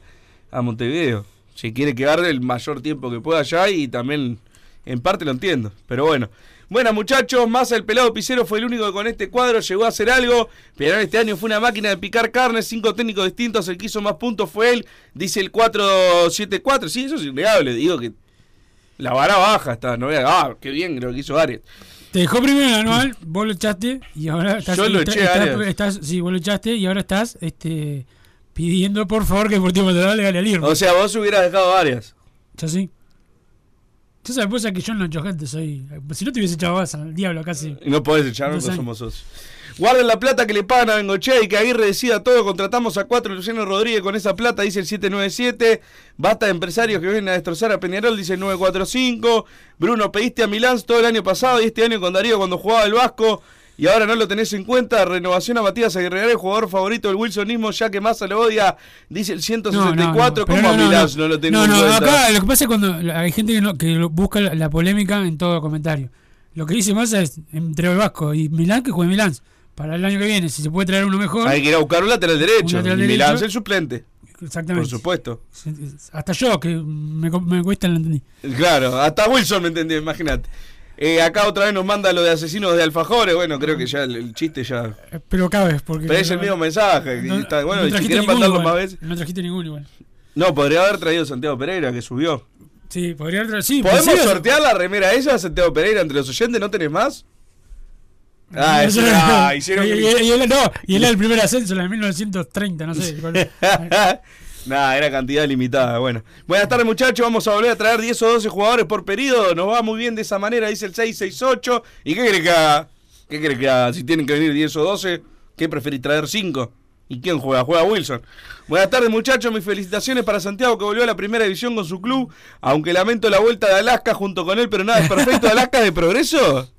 a Montevideo. Si quiere quedar el mayor tiempo que pueda allá y también en parte lo entiendo. Pero bueno. Bueno muchachos, más el pelado Picero fue el único que con este cuadro llegó a hacer algo. Pero este año fue una máquina de picar carne, cinco técnicos distintos, el que hizo más puntos fue él, dice el 474. Sí, eso es innegable, digo que la vara baja está, no voy a- ah, qué bien lo que hizo Arias. Te dejó primero el anual, vos lo echaste y ahora estás. Yo lo está- eché, Arias. estás- Sí, vos lo echaste y ahora estás este, pidiendo por favor que Deportivo Maldonado le gane al Liverpool. O sea, vos hubieras dejado Arias. Ya sí. Yo sabes, vos que yo no echo gente, soy. Si no te hubiese echado vas al diablo casi. No podés echarnos, somos socios. Guarden la plata que le pagan a Bengochea y que Aguirre decida todo. Contratamos a cuatro Luciano Rodríguez con esa plata, dice el 797. Basta de empresarios que vienen a destrozar a Peñarol, dice el 945. Bruno, pediste a Milán todo el año pasado y este año con Darío cuando jugaba el Vasco. Y ahora no lo tenés en cuenta. Renovación a Matías Aguirre, el jugador favorito del Wilsonismo, ya que Massa lo odia, dice el 164. pero ¿Cómo a no, Milán no. no, lo tenés No, en no, cuenta? acá lo que pasa es cuando hay gente que, no- que lo- busca la, la polémica en todo comentario. Lo que dice Massa es entre el Vasco y Milán que juegue Milán. Para el año que viene, si se puede traer uno mejor. Hay que ir a buscar un lateral derecho. Un lateral derecho. Milán es el suplente. Exactamente. Por supuesto. Hasta yo, que me, me cuesta la entendí. Claro, hasta Wilson me entendió, imagínate. Eh, acá otra vez nos manda lo de asesinos de alfajores. Bueno, creo que ya el, el chiste ya. Pero cabe, porque. Pero es el mismo mensaje. y No, está- bueno, no si trajiste quieren mandarlo más veces. No trajiste ninguno igual. No, podría haber traído Santiago Pereira, que subió. Sí, podría haber. Sí, ¿Podemos pues sí, sortear la remera esa, Santiago Pereira, entre los oyentes? ¿No tenés más? Ah, Eso- es- [LAUGHS] ah, hicieron y, y- y él, no, y él era el primer ascenso, en el 1930, no sé. [LAUGHS] Nah, era cantidad limitada. Bueno. Buenas tardes, muchachos. Vamos a volver a traer 10 o 12 jugadores por periodo. Nos va muy bien de esa manera, dice el 668. ¿Y qué crees que haga? ¿Qué crees que haga? Si tienen que venir 10 o 12, ¿qué preferís traer 5? ¿Y quién juega? Juega Wilson. Buenas tardes, muchachos. Mis felicitaciones para Santiago que volvió a la primera división con su club. Aunque lamento la vuelta de Alaska junto con él, pero nada, es perfecto. ¿Alaska de progreso?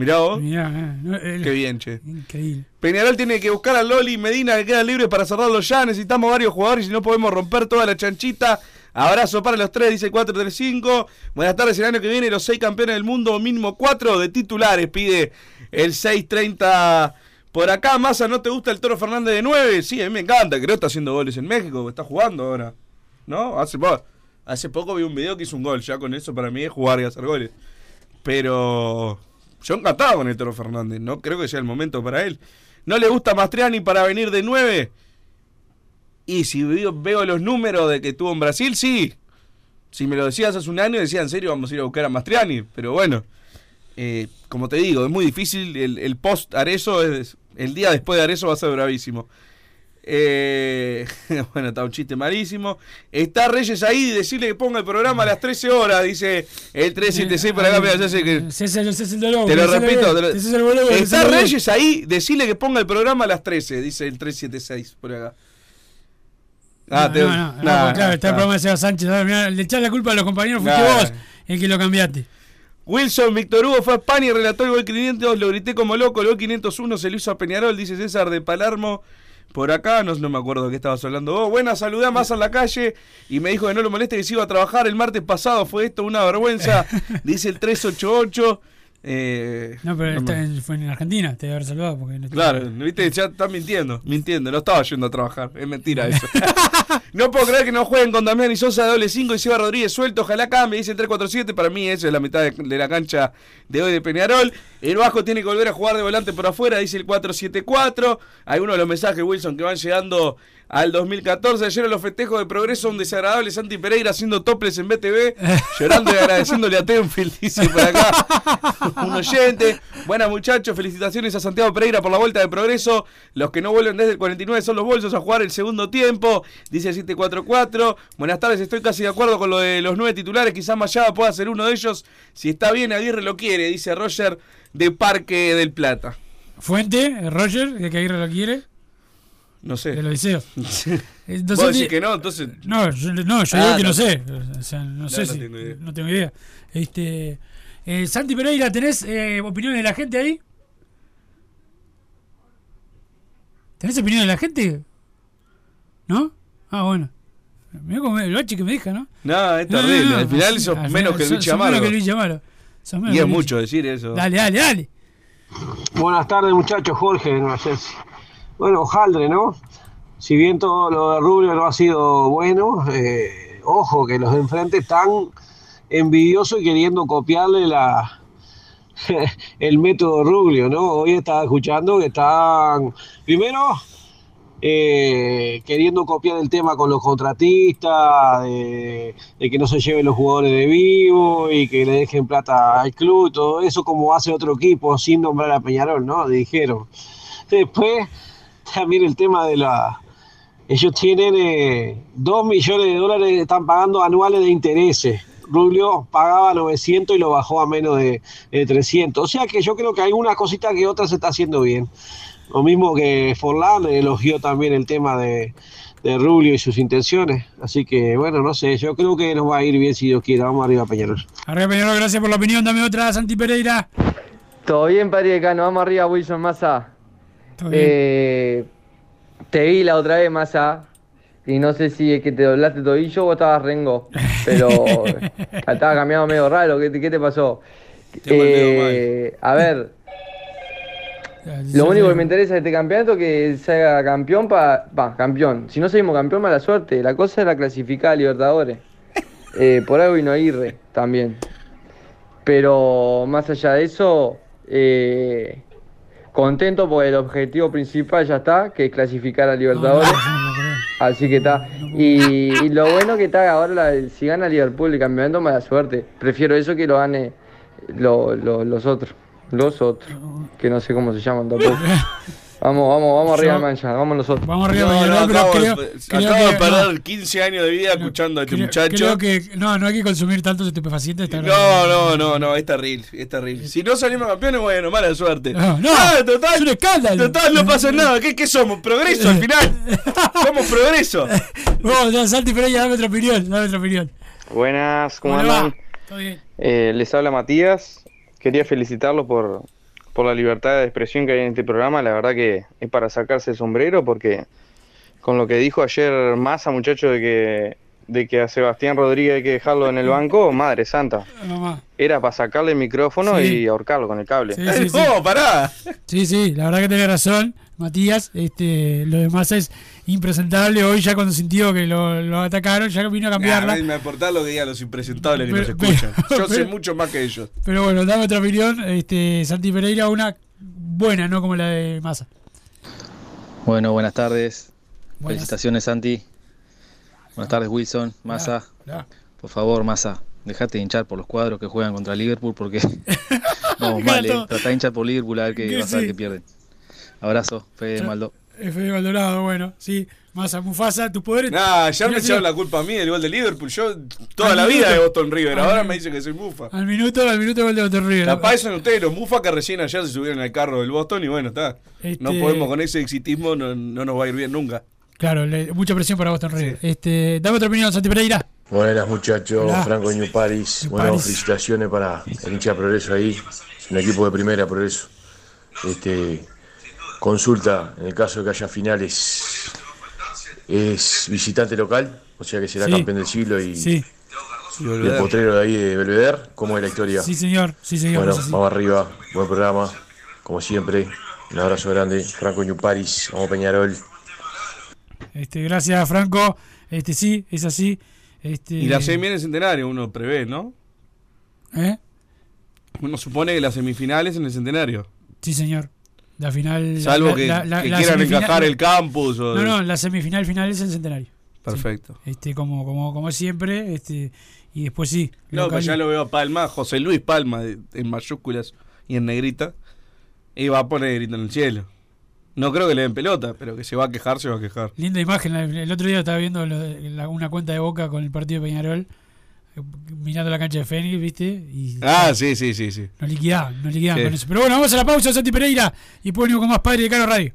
Mirá vos. Mirá, no, el- Qué bien, che. Increíble. Peñarol tiene que buscar a Loli Medina que queda libre para cerrarlo ya. Necesitamos varios jugadores y no podemos romper toda la chanchita. Abrazo para los tres, dice 435. Buenas tardes, el año que viene los seis campeones del mundo, mínimo cuatro de titulares, pide el 630. Por acá, Massa, ¿no te gusta el Toro Fernández de 9? Sí, a mí me encanta, creo que está haciendo goles en México, está jugando ahora. ¿No? Hace, po- hace poco vi un video que hizo un gol, ya con eso para mí es jugar y hacer goles. Pero yo encantado con el Fernández, no creo que sea el momento para él. ¿No le gusta Mastriani para venir de 9? Y si veo, los números de que tuvo en Brasil, sí. Si me lo decías hace un año, decía en serio, vamos a ir a buscar a Mastriani. Pero bueno, eh, como te digo, es muy difícil. El, el post Arezo, es, el día después de Arezo va a ser bravísimo. Eh, [LAUGHS] bueno, está un chiste malísimo. Está Reyes ahí, decirle que ponga el programa a las 13 horas, dice el 376 por acá. mira, ya sé que- César, el te lo César repito. Bebé, te lo- Está. Reyes ahí, decirle que ponga el programa a las 13, dice el 376 por acá. Ah, no, te- no, no, no, nah, porque claro, está el nah. programa de Seba Sánchez. mirá, le echás la culpa a los compañeros, fuiste Nah. vos el que lo cambiaste. Wilson, Víctor Hugo fue a España y relató el gol 500, lo grité como loco, el gol 501 se lo hizo a Peñarol, dice César de Palermo. Por acá, no, no me acuerdo de qué estabas hablando. Oh, buena, saludé a Massa en la calle y me dijo que no lo moleste que se iba a trabajar el martes pasado. Fue esto una vergüenza, [LAUGHS] dice el 388. Eh, No, pero no está me- en- fue en Argentina, te debe haber saludado. Porque no- Claro, viste, ya están mintiendo, mintiendo, no estaba yendo a trabajar, es mentira eso. [LAUGHS] [LAUGHS] no puedo creer que no jueguen con Damián y Sosa de doble 5 y Seba Rodríguez suelto, ojalá cambie, dice el 347, para mí eso es la mitad de, de la cancha de hoy de Peñarol. El Bajo tiene que volver a jugar de volante por afuera, dice el 474. Algunos de los mensajes, Wilson, que van llegando al 2014. Ayer en los festejos de progreso, un desagradable Santi Pereira haciendo toples en BTV, [LAUGHS] llorando y agradeciéndole a Tenfield, dice por acá [LAUGHS] un oyente. Buenas muchachos, felicitaciones a Santiago Pereira por la vuelta de progreso. Los que no vuelven desde el 49 son los bolsos a jugar el segundo tiempo, dice el 744. Buenas tardes, estoy casi de acuerdo con lo de los nueve titulares. Quizás Mayaba pueda ser uno de ellos. Si está bien, Aguirre lo quiere, dice Roger de Parque del Plata. Fuente, Roger, de que Aguirre lo quiere. No sé. De los deseos. [LAUGHS] Vos decís que no, entonces. No, yo, no, yo Ah, digo que no, no. sé. O sea, no, No, sé no si. tengo idea. No tengo idea. Este, eh, Santi Pereira, ¿tenés eh, opiniones de la gente ahí? ¿Tenés opiniones de la gente? ¿No? Ah, bueno. Mirá como el bache que me deja, ¿no? No, es terrible. Al final sos al menos final que bicho sos menos que. Sos menos Y es mucho decir eso. Dale, dale, dale. Buenas tardes, muchachos. Jorge, no sé si- Bueno, Jaldre, ¿no? Si bien todo lo de Rubio no ha sido bueno, eh, ojo que los de enfrente están envidiosos y queriendo copiarle la [LAUGHS] el método Rubio, ¿no? Hoy estaba escuchando que están, primero, eh, queriendo copiar el tema con los contratistas, de, de que no se lleven los jugadores de vivo y que le dejen plata al club todo eso, como hace otro equipo sin nombrar a Peñarol, ¿no? Dijeron. Después, [LAUGHS] también el tema de la. Ellos tienen eh, 2 millones de dólares, están pagando anuales de intereses. Rubio pagaba 900 y lo bajó a menos de, de 300. O sea que yo creo que hay una cosita que otra se está haciendo bien. Lo mismo que Forlán elogió también el tema de, de Rubio y sus intenciones. Así que, bueno, no sé, yo creo que nos va a ir bien si Dios quiere. Vamos arriba, Peñarol. Arriba, Peñarol, gracias por la opinión. Dame otra, Santi Pereira. Todo bien, Padre Decano, vamos arriba, Wilson Massa. Eh, te vi la otra vez, Massa, y no sé si es que te doblaste tobillo o estabas rengo, pero [LAUGHS] estaba cambiado medio raro, ¿qué, te- qué te pasó? Eh, a ver, lo único que me interesa de este campeonato es que se haga campeón para... Va, campeón. Si no seguimos campeón, mala suerte. La cosa era clasificar a Libertadores. [LAUGHS] Eh, por algo y no Aguirre también. Pero más allá de eso, eh, contento porque el objetivo principal ya está, que es clasificar a Libertadores. Así que está. Y, y lo bueno que está ahora, la- si gana Liverpool el campeonato, mala suerte. Prefiero eso que lo gane lo- lo- los otros. Los otros. Que no sé cómo se llaman tampoco. [LAUGHS] Vamos, vamos, vamos arriba mancha, vamos nosotros. Vamos No, no, acabo, acabo de perder 15 años de vida escuchando a este Creo, muchacho. creo que no, no hay que consumir tantos estupefacientes. No, no, no, no, es terrible, es terrible. Si no salimos campeones, bueno, mala suerte. No, no, Ah, total, es un escándalo. Total, no pasa nada. ¿Qué, qué somos? ¿Progreso al final? [LAUGHS] Somos progreso. Vamos, ya, Santi Pereira, dame otra opinión, dame otra opinión. Buenas, ¿cómo ¿Cómo le va? andan? Todo bien. Eh, les habla Matías. Quería felicitarlos por, por la libertad de expresión que hay en este programa. La verdad que es para sacarse el sombrero porque con lo que dijo ayer Massa, muchacho, de que, de que a Sebastián Rodríguez hay que dejarlo en el [LAUGHS] banco, madre santa. Era para sacarle el micrófono Sí. y ahorcarlo con el cable. Sí, sí, sí. No, [LAUGHS] pará. Sí, sí, la verdad que tenés razón, Matías. Este, lo demás es impresentable. Hoy ya cuando sintió que lo, lo atacaron, ya vino a cambiarla. Nah, me importa lo que digan los impresentables que Pero- nos escuchan. [LAUGHS] pero- Yo sé mucho más que ellos. Pero bueno, dame otra opinión. Este, Santi Pereira, una buena, no como la de Massa. Bueno, buenas tardes. Buenas. Felicitaciones, Santi. Buenas tardes, Wilson, Massa. Por favor, Massa, dejate de hinchar por los cuadros que juegan contra Liverpool porque [LAUGHS] [LAUGHS] vamos mal, eh. Tratá de hinchar por Liverpool a ver que Que vas a ver que pierden. Abrazo, Fede Ya. Maldo. F. Maldonado, bueno, sí. Massa, Mufasa, tus poderes. Nah, ya me echaron la culpa a mí del gol de Liverpool. Yo toda Al la vida de Boston River. Ahora me dicen que soy mufa. Al minuto, al minuto gol de Boston River. Capaz son ustedes los mufa que recién ayer se subieron al carro del Boston y bueno, está. Este- No podemos con ese exitismo, no, no nos va a ir bien nunca. Claro, le- mucha presión para Boston River. Este, dame otra opinión, Santi Pereira. Buenas muchachos, Hola. Franco New Paris. New Bueno, Paris. felicitaciones para el hincha Progreso ahí, un equipo de primera Progreso. Este, consulta, en el caso de que haya finales, es visitante local, o sea que será Sí. campeón del siglo y, Sí. y el potrero de ahí de Belvedere. ¿Cómo es la historia? Sí, señor. Sí, señor. Bueno, vamos arriba, buen programa, como siempre. Un abrazo grande, Franco New Paris, vamos Peñarol. Este, gracias, Franco. Este, sí, es así. Este, Y la semi en el centenario, uno prevé, ¿no? ¿Eh? Uno supone que las semifinales en el centenario. Sí, señor. La final. Salvo la- que, la- la- que la quieran encajar el campus. O No, no, la semifinal final es el centenario. Perfecto. Este, como, como, como siempre. Este, y después sí. No, y- ya lo veo a Palma, José Luis Palma, en mayúsculas y en negrita. Y va a poner grito en el cielo. No creo que le den pelota, pero que se va a quejar, se va a quejar. Linda imagen. El otro día estaba viendo lo de- la- una cuenta de Boca con el partido de Peñarol. Mirando la cancha de Fénix, ¿viste? Y Ah, sí, sí, sí, sí. nos liquidaban, nos liquidaban Sí. con eso. Pero bueno, vamos a la pausa, Santi Pereira. Y después venimos con más Padre de Caro Radio.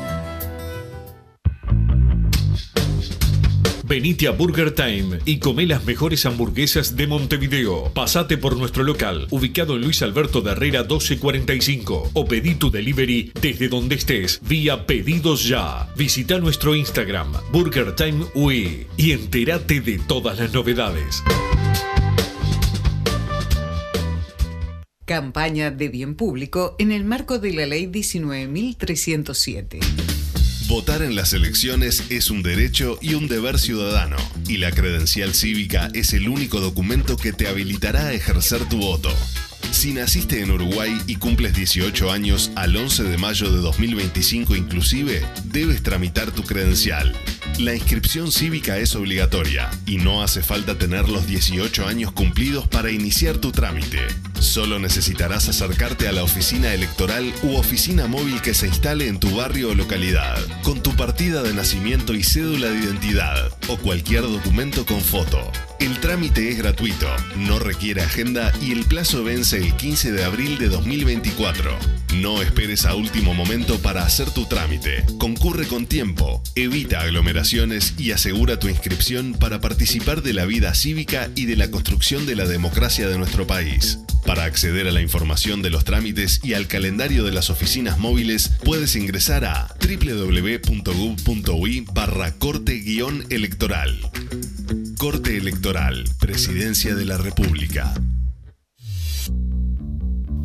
Venite a Burger Time y come las mejores hamburguesas de Montevideo. Pasate por nuestro local, ubicado en Luis Alberto de Herrera 1245, o pedí tu delivery desde donde estés, vía Pedidos Ya. Visita nuestro Instagram, Burger Time UE, y entérate de todas las novedades. Campaña de bien público en el marco de la Ley 19.307. Votar en las elecciones es un derecho y un deber ciudadano, y la credencial cívica es el único documento que te habilitará a ejercer tu voto. Si naciste en Uruguay y cumples 18 años al 11 de mayo de 2025 inclusive, debes tramitar tu credencial. La inscripción cívica es obligatoria y no hace falta tener los 18 años cumplidos para iniciar tu trámite. Solo necesitarás acercarte a la oficina electoral u oficina móvil que se instale en tu barrio o localidad, con tu partida de nacimiento y cédula de identidad o cualquier documento con foto. El trámite es gratuito, no requiere agenda y el plazo vence el 15 de abril de 2024. No esperes a último momento para hacer tu trámite. Concurre con tiempo, evita y asegura tu inscripción para participar de la vida cívica y de la construcción de la democracia de nuestro país. Para acceder a la información de los trámites y al calendario de las oficinas móviles, puedes ingresar a www.gov.ui barra corte-electoral. Corte Electoral, Presidencia de la República.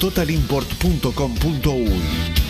www.totalimport.com.uy.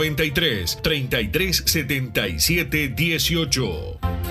093 3377 18.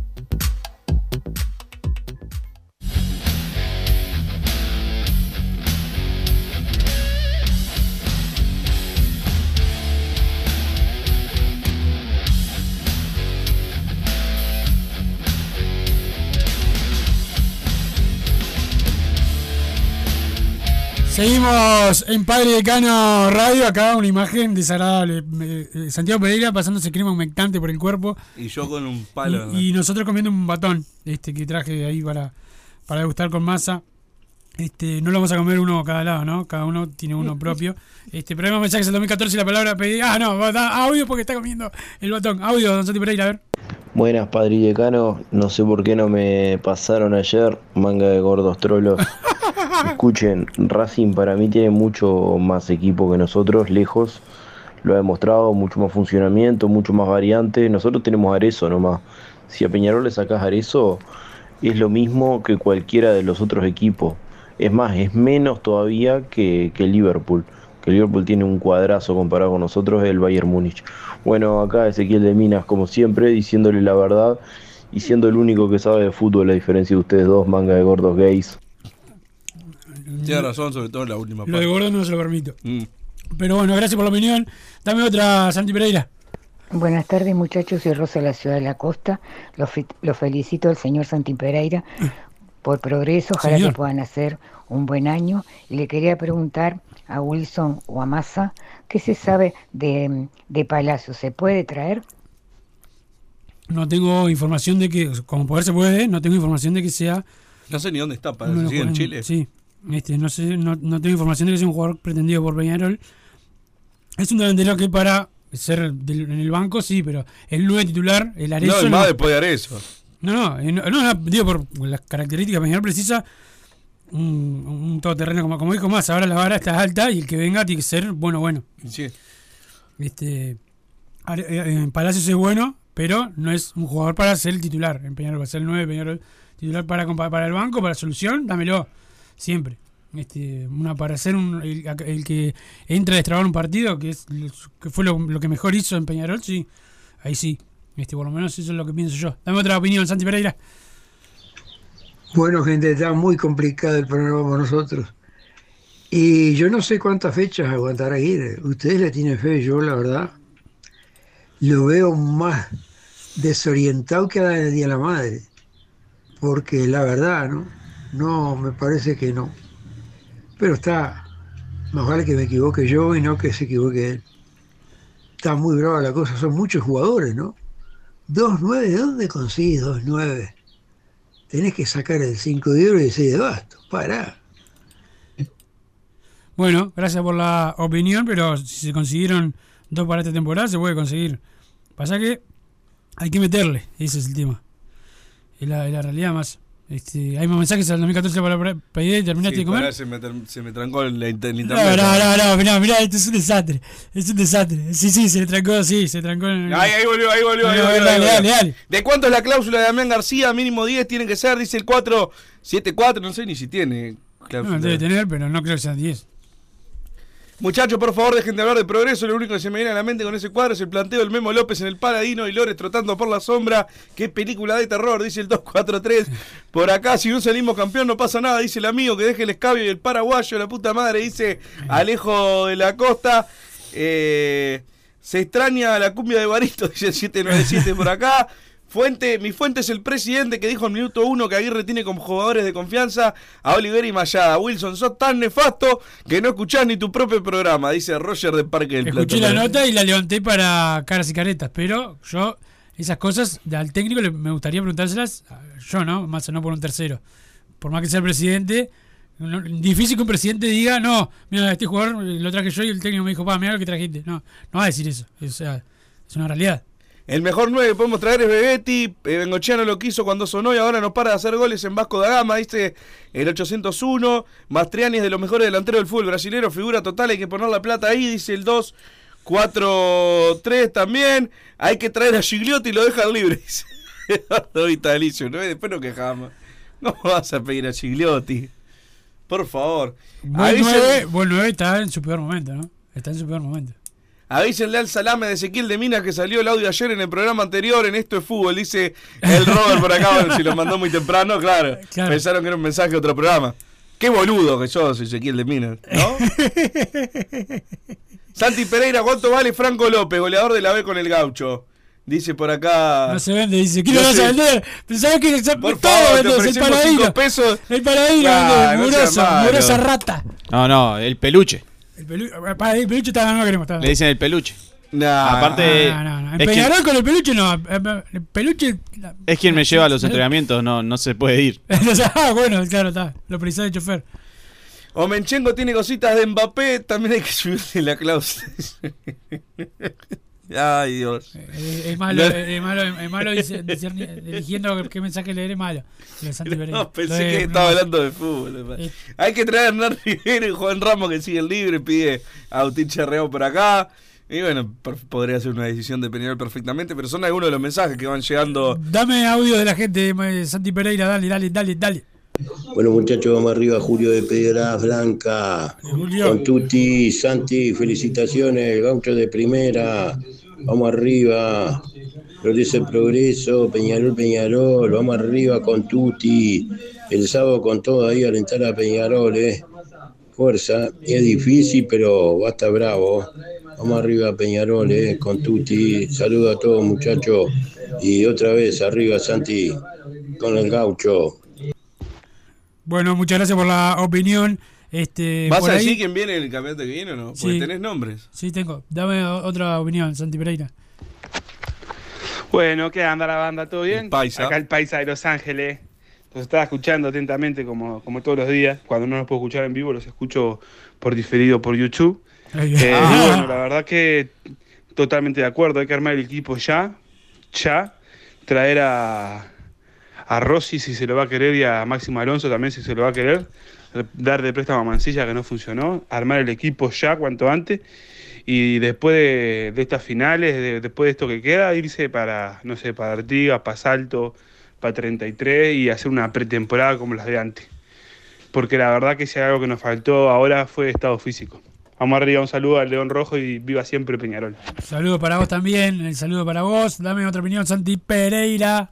Seguimos en Padre Decano Radio, acá una imagen desagradable. Eh, Santiago Pereira pasándose crema humectante por el cuerpo. Y yo con un palo. Y, y nosotros comiendo un batón, este que traje ahí para, para degustar con masa. Este, no lo vamos a comer uno a cada lado, ¿no? Cada uno tiene uno propio. Este, pero más mensajes del 2014 y la palabra pedí. Ah, no, va a dar audio porque está comiendo el batón. Audio, don Santi Pereira, a ver. Buenas, Padre y Decano. No sé por qué no me pasaron ayer, manga de gordos trolos. [LAUGHS] Escuchen, Racing para mí tiene mucho más equipo que nosotros, lejos. Lo ha demostrado, mucho más funcionamiento, mucho más variante. Nosotros tenemos Arezo nomás. Si a Peñarol le sacas Arezo, es lo mismo que cualquiera de los otros equipos. Es más, es menos todavía que, que Liverpool. Que el Liverpool tiene un cuadrazo comparado con nosotros, el Bayern Múnich. Bueno, acá Ezequiel de Minas, como siempre, diciéndole la verdad y siendo el único que sabe de fútbol, a diferencia de ustedes dos, manga de gordos gays. Tiene razón, sobre todo en la última Lo de gordo no se lo permito. Mm. Pero bueno, gracias por la opinión. Dame otra, Santi Pereira. Buenas tardes muchachos, soy Rosa de la Ciudad de la Costa. Lo, fe- lo felicito al señor Santi Pereira por progreso, ojalá Señor. que puedan hacer un buen año. Y le quería preguntar a Wilson o a Massa, ¿qué se sabe de, de Palacio? ¿Se puede traer? No tengo información de que, como poder se puede, no tengo información de que sea. No sé ni dónde está, los sigue en Chile. Sí, este, no sé, no, no tengo información de que sea un jugador pretendido por Peñarol. Es un delantero que para ser del- en el banco, sí, pero el 9 titular, el Arezzo. No, el más después de Arezzo. No, no, eh, no, no, no, digo por las características, Peñarol precisa un, un todoterreno, como, como dijo más, ahora la vara está alta y el que venga tiene que ser bueno, bueno. Sí. Este, eh, en Palacios es bueno, pero no es un jugador para ser el titular. En Peñarol va a ser el 9, Peñarol titular para, para el banco, para solución, dámelo, siempre. Este, una para ser un, el, el que entra a destrabar un partido, que es que fue lo, lo que mejor hizo en Peñarol, sí, ahí sí. Este, por lo menos eso es lo que pienso yo. Dame otra opinión, Santi Pereira. Bueno, gente, está muy complicado el programa para nosotros. Y yo no sé cuántas fechas aguantará ir. Ustedes le tienen fe, yo la verdad. lo veo más desorientado que en el Día la Madre. Porque la verdad, ¿no? No, me parece que no. Pero está, más vale que me equivoque yo y no que se equivoque él. Está muy brava la cosa, son muchos jugadores, ¿no? Dos nueve, ¿de dónde consigues dos nueve? Tenés que sacar el 5 de oro y el 6 de basto. Pará. Bueno, gracias por la opinión, pero si se consiguieron dos para esta temporada, se puede conseguir. Pasa que hay que meterle, ese es el tema. Es la, realidad más. Este, hay más mensajes al 2014 para pedir y terminaste Sí, de comer. pará, se, me, ter- se me trancó el, el internet. No, no, no, no, mirá, mirá, esto es un desastre. Es un desastre. Sí, sí, se le trancó, sí, se trancó. en- Ahí, ahí volvió, ahí volvió, ahí volvió. ahí volvió. dale, dale. ¿De cuánto es la cláusula de Damián García? Mínimo 10 tienen que ser, dice el 474, no sé ni si tiene cláusula. No, debe tener, pero no creo que sean 10. Muchachos, por favor, dejen de hablar de progreso. Lo único que se me viene a la mente con ese cuadro es el planteo del Memo López en el Paladino y Lores trotando por la sombra. Qué película de terror, dice el 243. Por acá, si no salimos campeón, no pasa nada, dice el amigo que deje el escabio y el paraguayo, la puta madre, dice Alejo de la Costa. Eh, se extraña la cumbia de Barito, [LAUGHS] dice el 797 por acá. Fuente, mi fuente es el presidente que dijo en minuto uno que Aguirre tiene como jugadores de confianza a Oliver y Mayada. Wilson, sos tan nefasto que no escuchás ni tu propio programa, dice Roger de Parque del Escuché la nota y la levanté para caras y caretas, pero yo, esas cosas al técnico le- me gustaría preguntárselas, yo no, más no por un tercero. Por más que sea el presidente, no- difícil que un presidente diga, no, mira, este jugador lo traje yo y el técnico me dijo, pa, mira lo que trajiste. No, no va a decir eso, o sea, es una realidad. El mejor 9 que podemos traer es Bebetti. Eh, Bengochea lo quiso cuando sonó y ahora no para de hacer goles en Vasco da Gama, dice el 801. Mastriani es de los mejores delanteros del fútbol brasilero, figura total, hay que poner la plata ahí, dice el 243 también. Hay que traer a Gigliotti y lo dejan libre, [LAUGHS] dice Eduardo Vitalicio, ¿no? Después no quejamos. No vas a pedir a Gigliotti. Por favor. Buen Avisen- 9, buen 9 está en su peor momento, ¿no? Está en su peor momento. Avísenle al salame de Ezequiel de Minas que salió el audio ayer en el programa anterior en Esto es Fútbol. Dice el Robert por acá, bueno, si lo mandó muy temprano, claro. Claro. Pensaron que era un mensaje de otro programa. Qué boludo que sos, Ezequiel de Minas, ¿no? [LAUGHS] Santi Pereira, ¿cuánto vale Franco López, goleador de la B con el gaucho? Dice por acá. No se vende, dice, ¿qué No lo vas a vender? Pensaba que se- Por todo vendés, el paladino. pesos. El paladino, vende, no rata. No, no, el peluche. El, pelu- para, el peluche está, no queremos. Está, Le dicen el peluche. Nah. Aparte, no, no, no. Quien, con el peluche no. eh, El peluche. es quien me lleva a los [LAUGHS] entrenamientos, no, no se puede ir. [LAUGHS] ah, bueno, claro, está. Lo precisaba de chofer. Omenchenko tiene cositas de Mbappé, también hay que subirle la cláusula. [LAUGHS] Ay, Dios. Es, es malo, es, es malo, es malo eligiendo qué mensaje leer es malo. No, pensé que estaba hablando de fútbol. Eh. Hay que traer a Hernán Rivero y Juan Ramos que siguen libre, pide a Agustín Charreado por acá. Y bueno, podría ser una decisión de Peñarol perfectamente, pero son algunos de los mensajes que van llegando. Dame audio de la gente, eh, Santi Pereira, dale, dale, dale, dale. Bueno muchachos, vamos arriba, Julio de Piedras Blanca. Con Tuti, Santi, felicitaciones, el gaucho de primera. Vamos arriba. Progreso el progreso, Peñarol, Peñarol, vamos arriba con Tuti. El sábado con todo ahí alentar a Peñarol, eh. Fuerza, es difícil, pero va a estar bravo. Vamos arriba Peñarol, eh, con Tuti. Saludo a todos muchachos. Y otra vez arriba Santi con el gaucho. Bueno, muchas gracias por la opinión. Este, ¿Vas por a ahí- decir quién viene el campeonato que viene o no? Porque Sí. tenés nombres. Sí, tengo. Dame otra opinión, Santi Pereira. Bueno, ¿qué anda la banda? ¿Todo bien? paisa. Acá el paisa de Los Ángeles. Los estaba escuchando atentamente como, como todos los días. Cuando no los puedo escuchar en vivo, los escucho por diferido por YouTube. Eh, ah. y bueno, la verdad que totalmente de acuerdo. Hay que armar el equipo ya. Ya. Traer a, a Rossi si se lo va a querer y a Máximo Alonso también si se lo va a querer. Dar de préstamo a Mancilla que no funcionó. Armar el equipo ya cuanto antes. Y después de, de estas finales, de- después de esto que queda, irse para, no sé, para Artigas, para Salto, para 33 y hacer una pretemporada como las de antes. Porque la verdad que si hay algo que nos faltó ahora fue estado físico. Vamos arriba, un saludo al León Rojo y viva siempre Peñarol. Saludo para vos también, el saludo para vos. Dame otra opinión, Santi Pereira.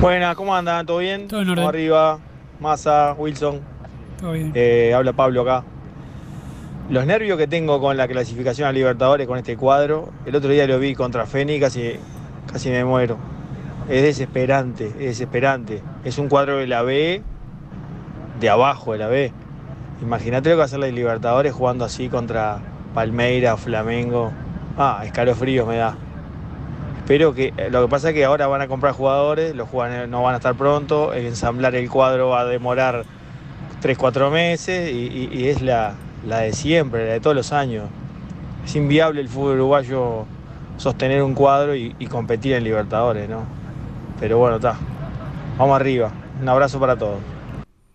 Buenas, ¿cómo andan? ¿Todo bien? Todo en orden. Vamos arriba, Massa, Wilson. Eh, habla Pablo acá. los nervios que tengo con la clasificación a Libertadores con este cuadro, el otro día lo vi contra Fénix, casi, casi me muero. Es desesperante, es desesperante. Es un cuadro de la B, de abajo de la B. Imagínate lo que va a hacer la Libertadores jugando así contra Palmeira, Flamengo. Ah, escalofríos me da. Espero que. Lo que pasa es que ahora van a comprar jugadores, los jugadores no van a estar pronto, ensamblar el cuadro va a demorar 3, 4 meses y, y- y es la, la de siempre, la de todos los años. Es inviable el fútbol uruguayo sostener un cuadro y, y competir en Libertadores, ¿no? Pero bueno, está. Vamos arriba. Un abrazo para todos.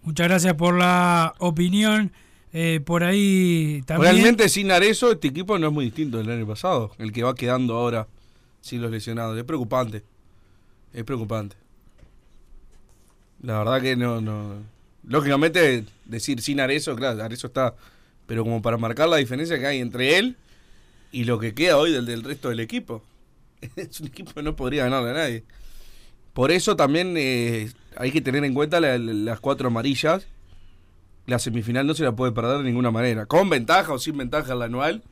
Muchas gracias por la opinión. Eh, por ahí también. Realmente sin Arezo este equipo no es muy distinto del año pasado, el que va quedando ahora sin los lesionados. Es preocupante. Es preocupante. La verdad que no, no. Lógicamente decir sin Arezo, claro, Arezo está. Pero como para marcar la diferencia que hay entre él y lo que queda hoy del, del resto del equipo. [LAUGHS] Es un equipo que no podría ganarle a nadie. Por eso también eh, hay que tener en cuenta la- la- las cuatro amarillas. La semifinal no se la puede perder de ninguna manera. Con ventaja o sin ventaja en la anual.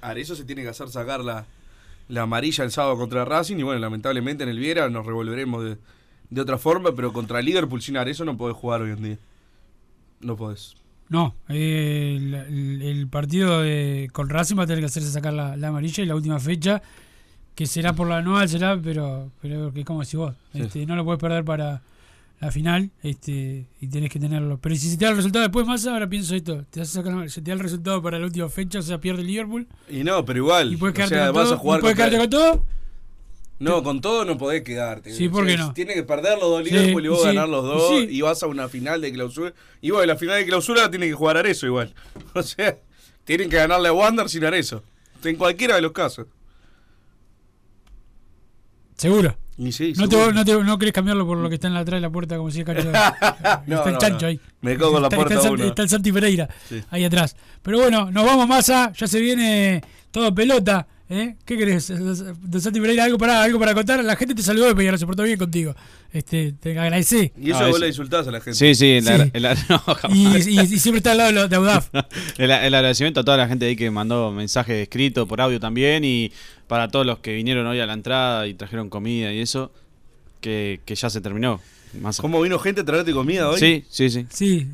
Arezo se tiene que hacer sacar la, la amarilla el sábado contra Racing. Y bueno, lamentablemente en el Viera nos revolveremos de, de otra forma. Pero contra Liverpool sin Arezo no podés jugar hoy en día. No podés. No, eh, el, el- el partido de, con Racing va a tener que hacerse sacar la, la amarilla y la última fecha, que será por la anual, será, pero, pero que como si vos, Sí. este, no lo puedes perder para la final este, y tenés que tenerlo. Pero si se te da el resultado después más, ahora pienso esto, te a sacar la- se te da el resultado para la última fecha, o sea, pierde el Liverpool. Y no, pero igual. Y puedes o quedarte sea, con todo, a jugar y puedes contra- quedarte con todo. No, con todo no podés quedarte. Sí, ¿por qué no? Tiene que perder los dos Sí, Liverpool y vos sí, ganar los dos sí. y vas a una final de clausura. Y bueno, la final de clausura la tiene que jugar Arezo igual. [LAUGHS] O sea, tienen que ganarle a Wander sin Arezo. En cualquiera de los casos. Seguro. Y sí, no, te, seguro. no, te, no querés cambiarlo por lo que está en la atrás de la puerta, como decía Cacho. [LAUGHS] está No, el chancho ahí. Me cago en la Está- puerta está, el uno. Santi- está el Santi Pereira ahí atrás. Pero bueno, nos vamos más ya se viene todo pelota. ¿Eh? ¿Qué querés? De Santi Pereira, algo para, algo para contar. La gente te saludó y Peñarol se portó bien contigo. Este, te agradecé. Y eso Ah, vos le insultás a la gente. Sí, sí, [LAUGHS] no. Y, y- y siempre está al lado de, de Audaf. [LAUGHS] el, el agradecimiento a toda la gente ahí que mandó mensaje escrito por audio también y para todos los que vinieron hoy a la entrada y trajeron comida y eso, que, que ya se terminó. Más ¿Cómo vino gente a traerte comida hoy? Sí, sí, sí. Sí.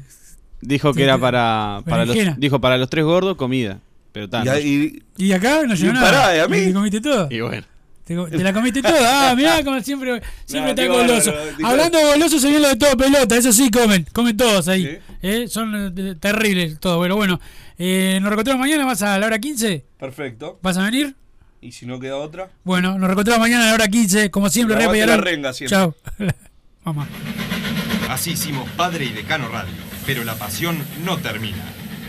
Dijo que Sí, era para, para los, dijo para los tres gordos comida. Pero tan. Y ahí- Y acá no Y llegó pará, nada. ¿y a mí? ¿Te comiste todo? Y bueno. ¿Te, la comiste toda? Ah, [LAUGHS] mirá, como siempre, siempre Nah, qué goloso. Hablando de goloso, se viene lo de todo pelota. Eso sí, comen. Comen todos ahí. ¿Eh? Son eh, terribles todos. Pero bueno, eh, nos reencontramos mañana. ¿Vas a la hora 15? Perfecto. ¿Vas a venir? Y si no queda otra. Bueno, nos reencontramos mañana a la hora 15. Como siempre, Y aguante Peñarol. la renga siempre. Chao. [LAUGHS] Mamá. Así hicimos Padre y Decano Radio, pero la pasión no termina.